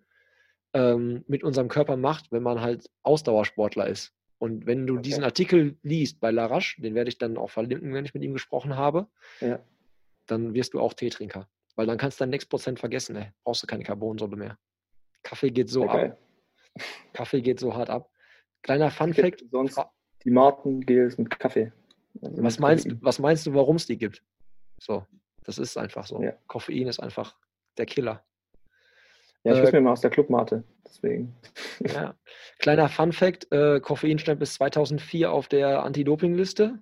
ähm, mit unserem Körper macht, wenn man halt Ausdauersportler ist. Und wenn du okay. diesen Artikel liest bei Larache, den werde ich dann auch verlinken, wenn ich mit ihm gesprochen habe, ja. dann wirst du auch Teetrinker. Weil dann kannst du dein Next Prozent vergessen, ey. Brauchst du keine Carbonsäure mehr. Kaffee geht so okay. ab. Kaffee geht so hart ab. Kleiner Fun Fact. Sonst Die Martengels mit Kaffee. Also was, meinst, was meinst du, warum es die gibt? So, das ist einfach so. Ja. Koffein ist einfach der Killer. Ja, ich äh, mir mal aus der Clubmate, deswegen. Ja. Kleiner Fun Fact: äh, Koffein stand bis 2004 auf der Anti-Doping-Liste.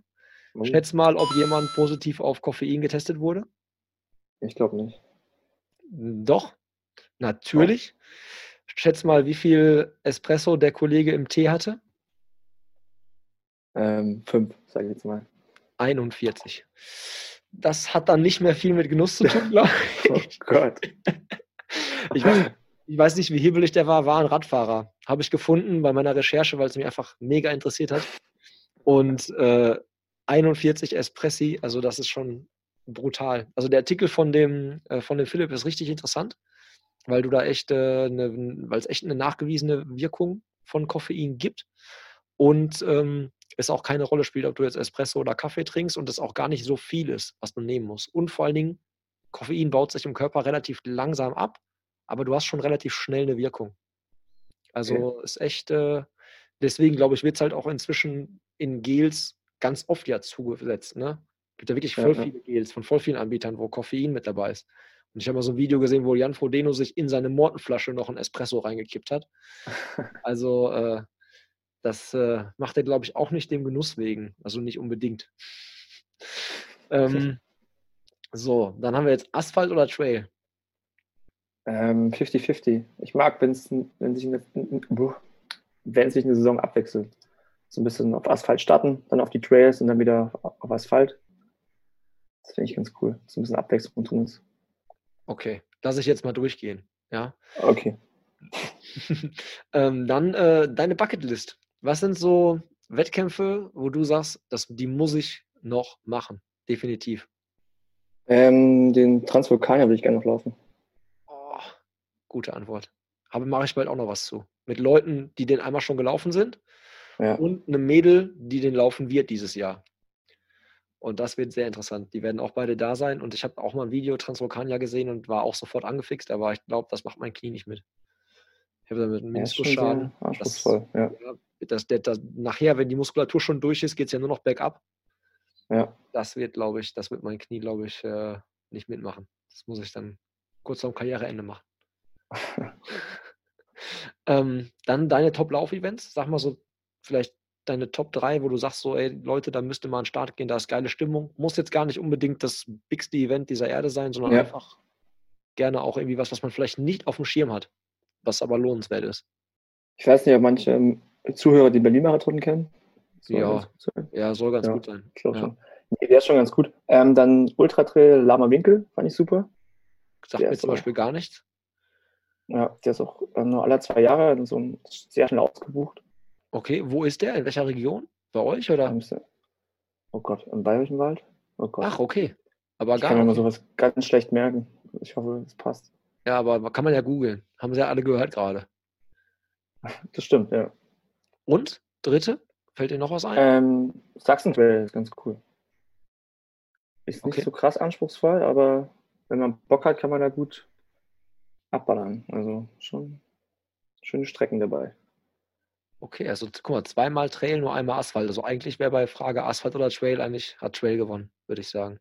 Oh. Schätz mal, ob jemand positiv auf Koffein getestet wurde. Ich glaube nicht. Doch, natürlich. Oh. Schätz mal, wie viel Espresso der Kollege im Tee hatte. Ähm, fünf, sage ich jetzt mal. 41. Das hat dann nicht mehr viel mit Genuss zu tun, glaube ich. oh Gott. ich, weiß, ich weiß nicht, wie hibbelig der war, war ein Radfahrer. Habe ich gefunden bei meiner Recherche, weil es mich einfach mega interessiert hat. Und äh, 41 Espressi, also das ist schon brutal. Also der Artikel von dem, äh, von dem Philipp ist richtig interessant, weil du da echt, äh, ne, weil es echt eine nachgewiesene Wirkung von Koffein gibt. Und ähm, es auch keine Rolle spielt, ob du jetzt Espresso oder Kaffee trinkst und es auch gar nicht so viel ist, was du nehmen musst. Und vor allen Dingen, Koffein baut sich im Körper relativ langsam ab, aber du hast schon relativ schnell eine Wirkung. Also okay. ist echt, äh, deswegen glaube ich, wird es halt auch inzwischen in Gels ganz oft ja zugesetzt. Ne? gibt ja wirklich voll ja, viele Gels von voll vielen Anbietern, wo Koffein mit dabei ist. Und ich habe mal so ein Video gesehen, wo Jan Frodeno sich in seine Mortenflasche noch ein Espresso reingekippt hat. Also äh, das äh, macht er, glaube ich, auch nicht dem Genuss wegen. Also nicht unbedingt. ähm, so, dann haben wir jetzt Asphalt oder Trail? 50-50. Ähm, ich mag, wenn's, wenn sich eine, wenn sich eine Saison abwechselt. So ein bisschen auf Asphalt starten, dann auf die Trails und dann wieder auf Asphalt. Das finde ich ganz cool, dass ein bisschen Abwechslung drin ist. Okay, lass ich jetzt mal durchgehen. Ja. Okay. ähm, dann äh, deine Bucketlist. Was sind so Wettkämpfe, wo du sagst, dass die muss ich noch machen? Definitiv. Ähm, den Transvulkanier würde ich gerne noch laufen. Oh, gute Antwort. Aber mache ich bald auch noch was zu. Mit Leuten, die den einmal schon gelaufen sind ja. und einem Mädel, die den laufen wird dieses Jahr. Und das wird sehr interessant. Die werden auch beide da sein. Und ich habe auch mal ein Video Transvulkanier gesehen und war auch sofort angefixt, aber ich glaube, das macht mein Knie nicht mit. Ich habe damit einen Meniskusschaden. Ja, das, ja. ja das, das, nachher, wenn die Muskulatur schon durch ist, geht es ja nur noch bergab. Ja. Das wird, glaube ich, das wird mein Knie, glaube ich, äh, nicht mitmachen. Das muss ich dann kurz vorm Karriereende machen. ähm, dann deine Top-Lauf-Events. Sag mal so, vielleicht deine Top 3, wo du sagst, so, ey, Leute, da müsste mal an den Start gehen, da ist geile Stimmung. Muss jetzt gar nicht unbedingt das bigste Event dieser Erde sein, sondern ja. einfach gerne auch irgendwie was, was man vielleicht nicht auf dem Schirm hat, was aber lohnenswert ist. Ich weiß nicht, ob manche ähm, Zuhörer die Berlin-Marathon kennen. Soll ja, ja, soll ganz ja, gut sein. Ich glaube ja. schon. Nee, der ist schon ganz gut. Ähm, dann Ultra Trail Lama Winkel, fand ich super. Sagt der mir zum Beispiel gar nichts. Ja, der ist auch ähm, nur alle zwei Jahre so ein, sehr schnell ausgebucht. Okay, wo ist der? In welcher Region? Bei euch oder? Oh Gott, im Bayerischen Wald? Oh Gott. Ach, okay. Aber gar ich kann mir mal sowas ganz schlecht merken. Ich hoffe, es passt. Ja, aber kann man ja googeln. Haben sie ja alle gehört gerade. Das stimmt, ja. Und? Dritte? Fällt dir noch was ein? Ähm, Sachsen-Trail ist ganz cool. Ist nicht okay. so krass anspruchsvoll, aber wenn man Bock hat, kann man da gut abballern. Also schon schöne Strecken dabei. Okay, also guck mal, zweimal Trail, nur einmal Asphalt. Also eigentlich wäre bei Frage Asphalt oder Trail eigentlich hat Trail gewonnen, würde ich sagen.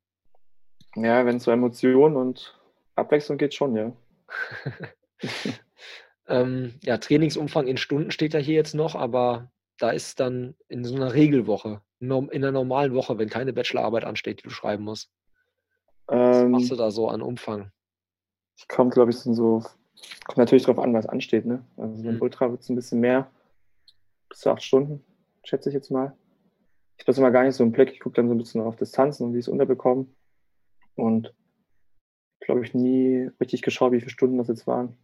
Ja, wenn es so Emotionen und Abwechslung geht, schon, ja. ähm, ja, Trainingsumfang in Stunden steht ja hier jetzt noch, aber da ist dann in so einer Regelwoche, in einer normalen Woche, wenn keine Bachelorarbeit ansteht, die du schreiben musst. Was ähm, machst du da so an Umfang? Ich komme, glaube ich, so, kommt natürlich darauf an, was ansteht, ne? Also beim mhm. Ultra wird es ein bisschen mehr bis zu acht Stunden, schätze ich jetzt mal. Ich habe das immer gar nicht so im Blick. Ich gucke dann so ein bisschen auf Distanzen und wie ich es unterbekomme. Und glaube ich nie richtig geschaut, wie viele Stunden das jetzt waren.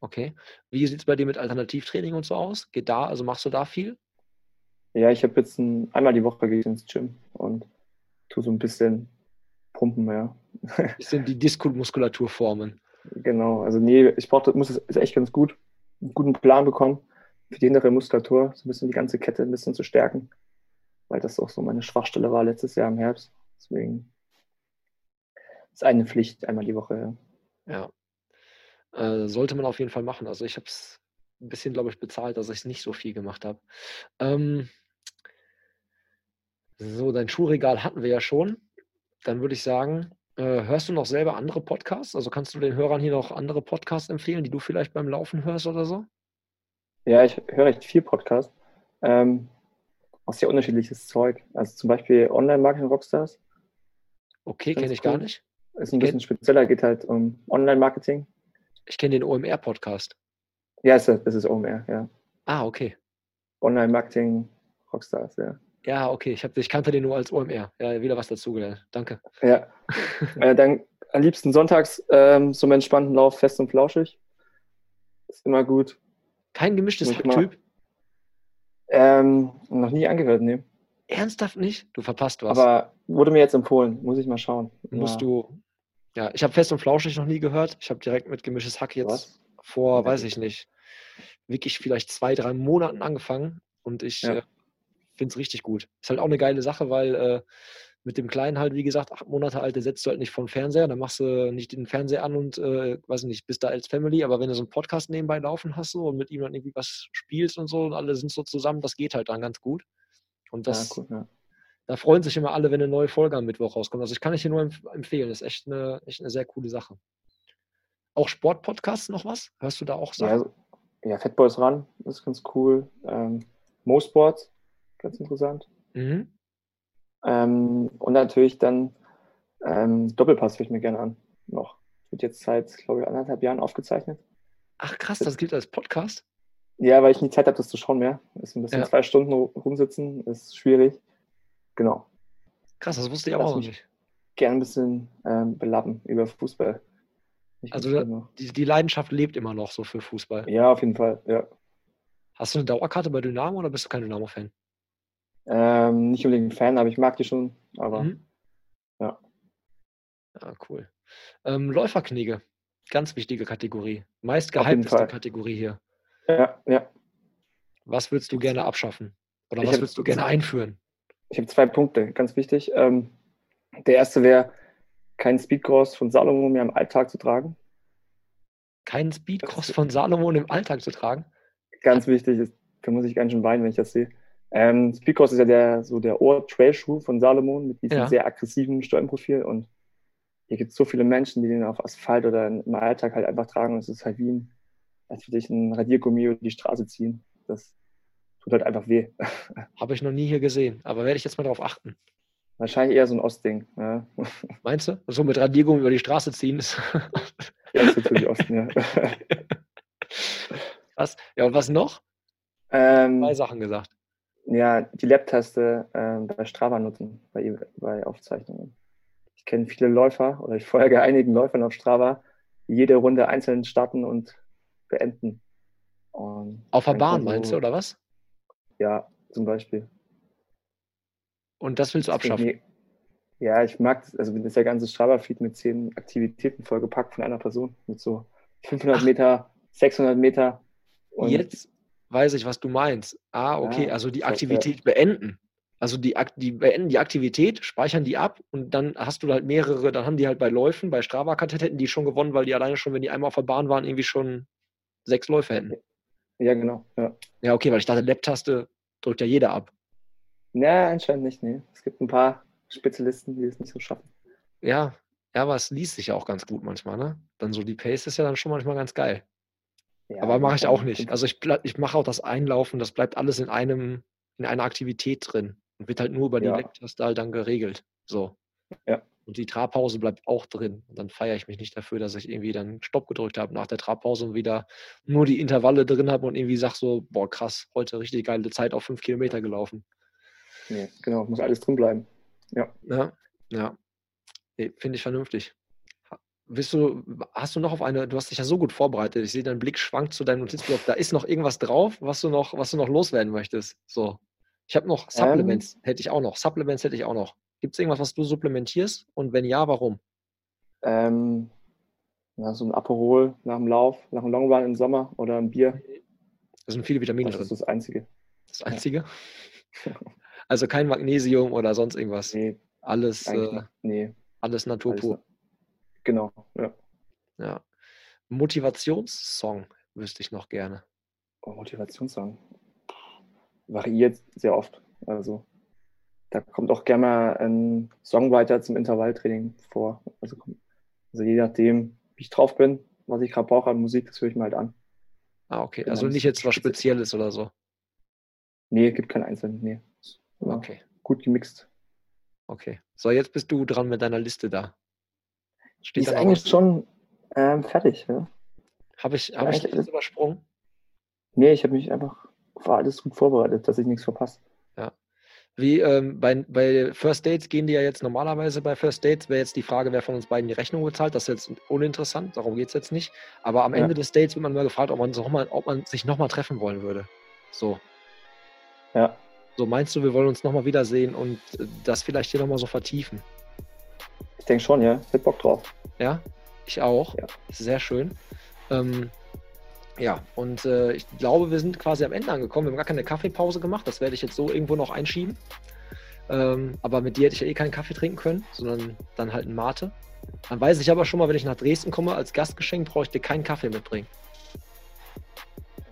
Okay. Wie sieht es bei dir mit Alternativtraining und so aus? Geht da, also machst du da viel? Ja, ich habe jetzt ein, einmal die Woche gehe ich ins Gym und tue so ein bisschen pumpen, ja. Bisschen die Diskumuskulatur formen. Genau, also nee, ich brauche, muss es ist echt ganz gut, einen guten Plan bekommen für die hintere Muskulatur, so ein bisschen die ganze Kette ein bisschen zu stärken, weil das auch so meine Schwachstelle war letztes Jahr im Herbst. Deswegen ist eine Pflicht einmal die Woche. Ja. Äh, sollte man auf jeden Fall machen. Also ich habe es ein bisschen, glaube ich, bezahlt, dass ich es nicht so viel gemacht habe. Ähm, So, dein Schuhregal hatten wir ja schon. Dann würde ich sagen, äh, hörst du noch selber andere Podcasts? Also kannst du den Hörern hier noch andere Podcasts empfehlen, die du vielleicht beim Laufen hörst oder so? Ja, ich höre recht viel Podcast. Ähm, auch sehr unterschiedliches Zeug. Also zum Beispiel Online-Marketing-Rockstars. Okay, kenne ich cool. gar nicht. Ist ein bisschen spezieller, geht halt um Online-Marketing. Ich kenne den OMR-Podcast. Ja, es ist, es ist OMR, ja. Ah, okay. Online-Marketing Rockstars, ja. Ja, okay, ich, hab, ich kannte den nur als OMR. Ja, wieder was dazugelernt. Danke. Ja. äh, dann am liebsten sonntags ähm, so einen entspannten Lauf, fest und flauschig. Ist immer gut. Kein gemischtes Typ? Ähm, noch nie angehört, nee. Ernsthaft nicht? Du verpasst was. Aber wurde mir jetzt empfohlen, muss ich mal schauen. Musst ja. du. Ja, ich habe fest und flauschig noch nie gehört. Ich habe direkt mit gemischtes Hack jetzt was? vor, weiß ich nicht, wirklich vielleicht zwei, drei Monaten angefangen und ich ja. äh, finde es richtig gut. Ist halt auch eine geile Sache, weil äh, mit dem Kleinen halt, wie gesagt, acht Monate alt, setzt du halt nicht vom Fernseher, dann machst du nicht den Fernseher an und, äh, weiß nicht, bist da als Family, aber wenn du so einen Podcast nebenbei laufen hast so, und mit ihm dann irgendwie was spielst und so und alle sind so zusammen, das geht halt dann ganz gut. Und das, ja, cool, ja. da freuen sich immer alle, wenn eine neue Folge am Mittwoch rauskommt. Also ich kann ich dir nur empf empfehlen, das ist echt eine, echt eine sehr coole Sache. Auch Sportpodcasts noch was? Hörst du da auch Sachen? Ja, also, ja Fatboys Run ist ganz cool. Ähm, Mo Sports, ganz interessant. Mhm. Ähm, und natürlich dann ähm, Doppelpass höre ich mir gerne an. Noch. Wird jetzt seit, glaube ich, anderthalb Jahren aufgezeichnet. Ach krass, das gilt als Podcast? Ja, weil ich nie Zeit habe, das zu schauen mehr. Ist ein bisschen ja. zwei Stunden rumsitzen, ist schwierig. Genau. Krass, das wusste ich auch noch nicht. Gerne ein bisschen ähm, belappen über Fußball. Ich also die, die, Leidenschaft lebt immer noch so für Fußball. Ja, auf jeden Fall, ja. Hast du eine Dauerkarte bei Dynamo oder bist du kein Dynamo-Fan? Ähm, nicht unbedingt ein Fan, aber ich mag die schon. Aber mhm. ja. Ja, cool. Ähm, Läuferknigge, ganz wichtige Kategorie. Meist gehypteste Kategorie hier. Ja, ja. Was würdest du gerne abschaffen? Oder ich was würdest du gerne einführen? Ich habe zwei Punkte, ganz wichtig. Ähm, der erste wäre, keinen Speedcross von Salomon mehr im Alltag zu tragen. Keinen Speedcross von Salomon im Alltag zu tragen? Ganz wichtig, da muss ich ganz schön weinen, wenn ich das sehe. Ähm, Speedcross ist ja der, so der Ohr-Trail-Schuh von Salomon mit diesem ja. sehr aggressiven Stollenprofil und hier gibt es so viele Menschen, die den auf Asphalt oder im Alltag halt einfach tragen und es ist halt wie ein, als würde ich ein Radiergummi über die Straße ziehen. Das tut halt einfach weh. Habe ich noch nie hier gesehen, aber werde ich jetzt mal darauf achten. Wahrscheinlich eher so ein Ostding. Ja. Meinst du? So mit Radiergummi über die Straße ziehen ist. ja, das ist natürlich Osten, ja. Was? Ja, und was noch? Ähm, Zwei Sachen gesagt ja, die Lab-Taste äh, bei Strava nutzen, bei, bei Aufzeichnungen. Ich kenne viele Läufer oder ich folge einigen Läufern auf Strava, die jede Runde einzeln starten und beenden. Und auf der Bahn so, meinst du, oder was? Ja, zum Beispiel. Und das willst du abschaffen? Ja, ich mag das. Also, das der ganze Strava-Feed mit zehn Aktivitäten vollgepackt von einer Person, mit so 500 Ach. Meter, 600 Meter. Und jetzt, weiß ich, was du meinst. Ah, okay, ja, also die Aktivität beenden. Also die, die beenden die Aktivität, speichern die ab und dann hast du halt mehrere, dann haben die halt bei Läufen, bei strava hätten die schon gewonnen, weil die alleine schon, wenn die einmal auf der Bahn waren, irgendwie schon sechs Läufe hätten. Ja, genau. Ja, ja okay, weil ich dachte, Lab-Taste drückt ja jeder ab. Ja, anscheinend nicht, nee. Es gibt ein paar Spezialisten, die es nicht so schaffen. Ja, ja, aber es liest sich ja auch ganz gut manchmal, ne? Dann so die Pace ist ja dann schon manchmal ganz geil. Ja, aber mache ich auch nicht. Also ich, ich mache auch das Einlaufen, das bleibt alles in einem, in einer Aktivität drin und wird halt nur über die ja. Lecktaste halt dann geregelt. So. Ja. Und die Trabpause bleibt auch drin. Und dann feiere ich mich nicht dafür, dass ich irgendwie dann Stopp gedrückt habe nach der Trabpause und wieder nur die Intervalle drin habe und irgendwie sage so, boah, krass, heute richtig geile Zeit auf fünf Kilometer gelaufen. Nee, genau, muss alles drin bleiben. Ja. Ja, ja. Nee, Finde ich vernünftig. Bist du, hast du noch auf eine, du hast dich ja so gut vorbereitet, ich sehe, dein Blick schwankt zu deinem Notizblock, da ist noch irgendwas drauf, was du noch, was du noch loswerden möchtest. So. Ich habe noch ähm. Supplements, ähm, hätte ich auch noch. Supplements hätte ich auch noch. Gibt es irgendwas, was du supplementierst? Und wenn ja, warum? Ähm, ja, so ein Aperol nach dem Lauf, nach dem Longrun im Sommer oder ein Bier. Da sind viele Vitamine drin. Das ist das Einzige. Das Einzige? Ja. also kein Magnesium oder sonst irgendwas. Nee. Alles, äh, nee. alles naturpur. Alles, Genau, ja. Ja. Motivationssong wüsste ich noch gerne. Oh, Motivationssong. Variiert sehr oft. Also da kommt auch gerne mal ein Songwriter zum Intervalltraining vor. Also, also je nachdem, wie ich drauf bin, was ich gerade brauche an Musik, das höre ich mir halt an. Ah, okay. Genau, also nicht jetzt was Spezielles oder so. Nee, gibt keinen einzelnen. Nee. Okay. Gut gemixt. Okay. So, jetzt bist du dran mit deiner Liste da. Steht Die ist eigentlich was? schon ähm, fertig. Ja. Habe ich, hab ich alles übersprungen? Nee, ich habe mich einfach war alles gut vorbereitet, dass ich nichts verpasse. Ja. Wie ähm, bei, bei First Dates gehen die ja jetzt normalerweise bei First Dates, wäre jetzt die Frage, wer von uns beiden die Rechnung bezahlt. Das ist jetzt uninteressant, darum geht es jetzt nicht. Aber am ja. Ende des Dates wird man mal gefragt, ob man, so mal, ob man sich nochmal treffen wollen würde. So. Ja. So meinst du, wir wollen uns nochmal wiedersehen und äh, das vielleicht hier nochmal so vertiefen? Ich denke schon, ja. Ich hätte Bock drauf. Ja, ich auch. Ja. Sehr schön. Ähm, ja, und äh, ich glaube, wir sind quasi am Ende angekommen. Wir haben gar keine Kaffeepause gemacht. Das werde ich jetzt so irgendwo noch einschieben. Ähm, aber mit dir hätte ich ja eh keinen Kaffee trinken können, sondern dann halt ein Mate. Dann weiß ich aber schon mal, wenn ich nach Dresden komme, als Gastgeschenk brauche ich dir keinen Kaffee mitbringen.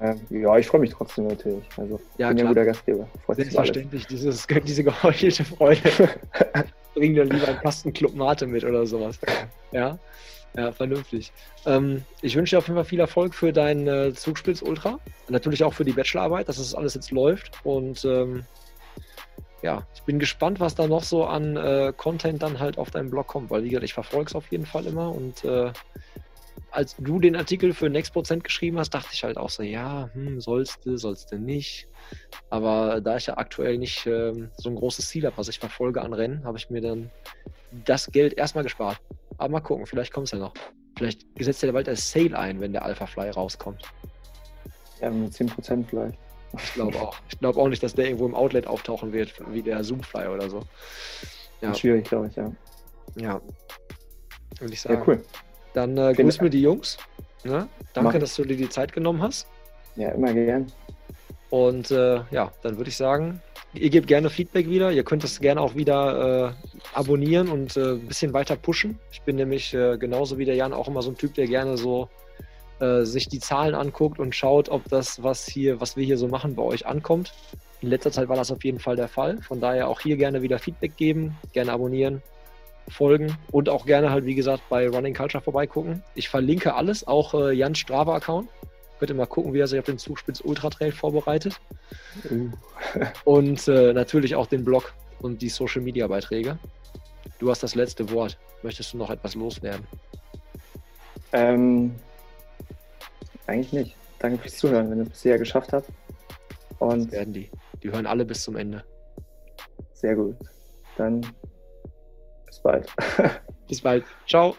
Ähm, ja, ich freue mich trotzdem natürlich. Also, ja, bin klar. ja guter Gastgeber. Freut Selbstverständlich, dieses, diese geheuchelte Freude. Bring dir lieber einen Kastenclub Mate mit oder sowas. Ja. Ja, vernünftig. Ähm, ich wünsche dir auf jeden Fall viel Erfolg für deinen äh, Zugspitz Ultra. Natürlich auch für die Bachelorarbeit, dass das alles jetzt läuft. Und ähm, ja, ich bin gespannt, was da noch so an äh, Content dann halt auf deinem Blog kommt, weil wie gesagt, ich verfolge es auf jeden Fall immer. Und äh, als du den Artikel für Next Prozent geschrieben hast, dachte ich halt auch so, ja, hm, sollst du, sollst du nicht. Aber da ich ja aktuell nicht ähm, so ein großes Ziel habe, was ich verfolge an Rennen, habe ich mir dann das Geld erstmal gespart. Aber mal gucken, vielleicht kommt es ja noch. Vielleicht setzt ja bald als Sale ein, wenn der Alpha Fly rauskommt. Ja, mit 10% vielleicht. Ich glaube auch. Ich glaube auch nicht, dass der irgendwo im Outlet auftauchen wird, wie der Zoomfly oder so. Ja. Schwierig, glaube ich, ja. Ja. Würde ich sagen. Ja, cool. Dann äh, grüß mir die Jungs. Ne? Danke, Mach. dass du dir die Zeit genommen hast. Ja, immer gern. Und äh, ja, dann würde ich sagen, ihr gebt gerne Feedback wieder. Ihr könnt es gerne auch wieder äh, abonnieren und äh, ein bisschen weiter pushen. Ich bin nämlich äh, genauso wie der Jan auch immer so ein Typ, der gerne so äh, sich die Zahlen anguckt und schaut, ob das, was hier, was wir hier so machen, bei euch ankommt. In letzter Zeit war das auf jeden Fall der Fall. Von daher auch hier gerne wieder Feedback geben, gerne abonnieren, folgen und auch gerne halt, wie gesagt, bei Running Culture vorbeigucken. Ich verlinke alles, auch äh, Jans Strava-Account. Könnt ihr mal gucken, wie er sich auf den Zugspitz Ultra Trail vorbereitet. Uh. und äh, natürlich auch den Blog und die Social Media Beiträge. Du hast das letzte Wort. Möchtest du noch etwas loswerden? Ähm, eigentlich nicht. Danke fürs Zuhören, wenn ihr es bisher geschafft habt. Und das werden die. Die hören alle bis zum Ende. Sehr gut. Dann bald. bis bald. Ciao.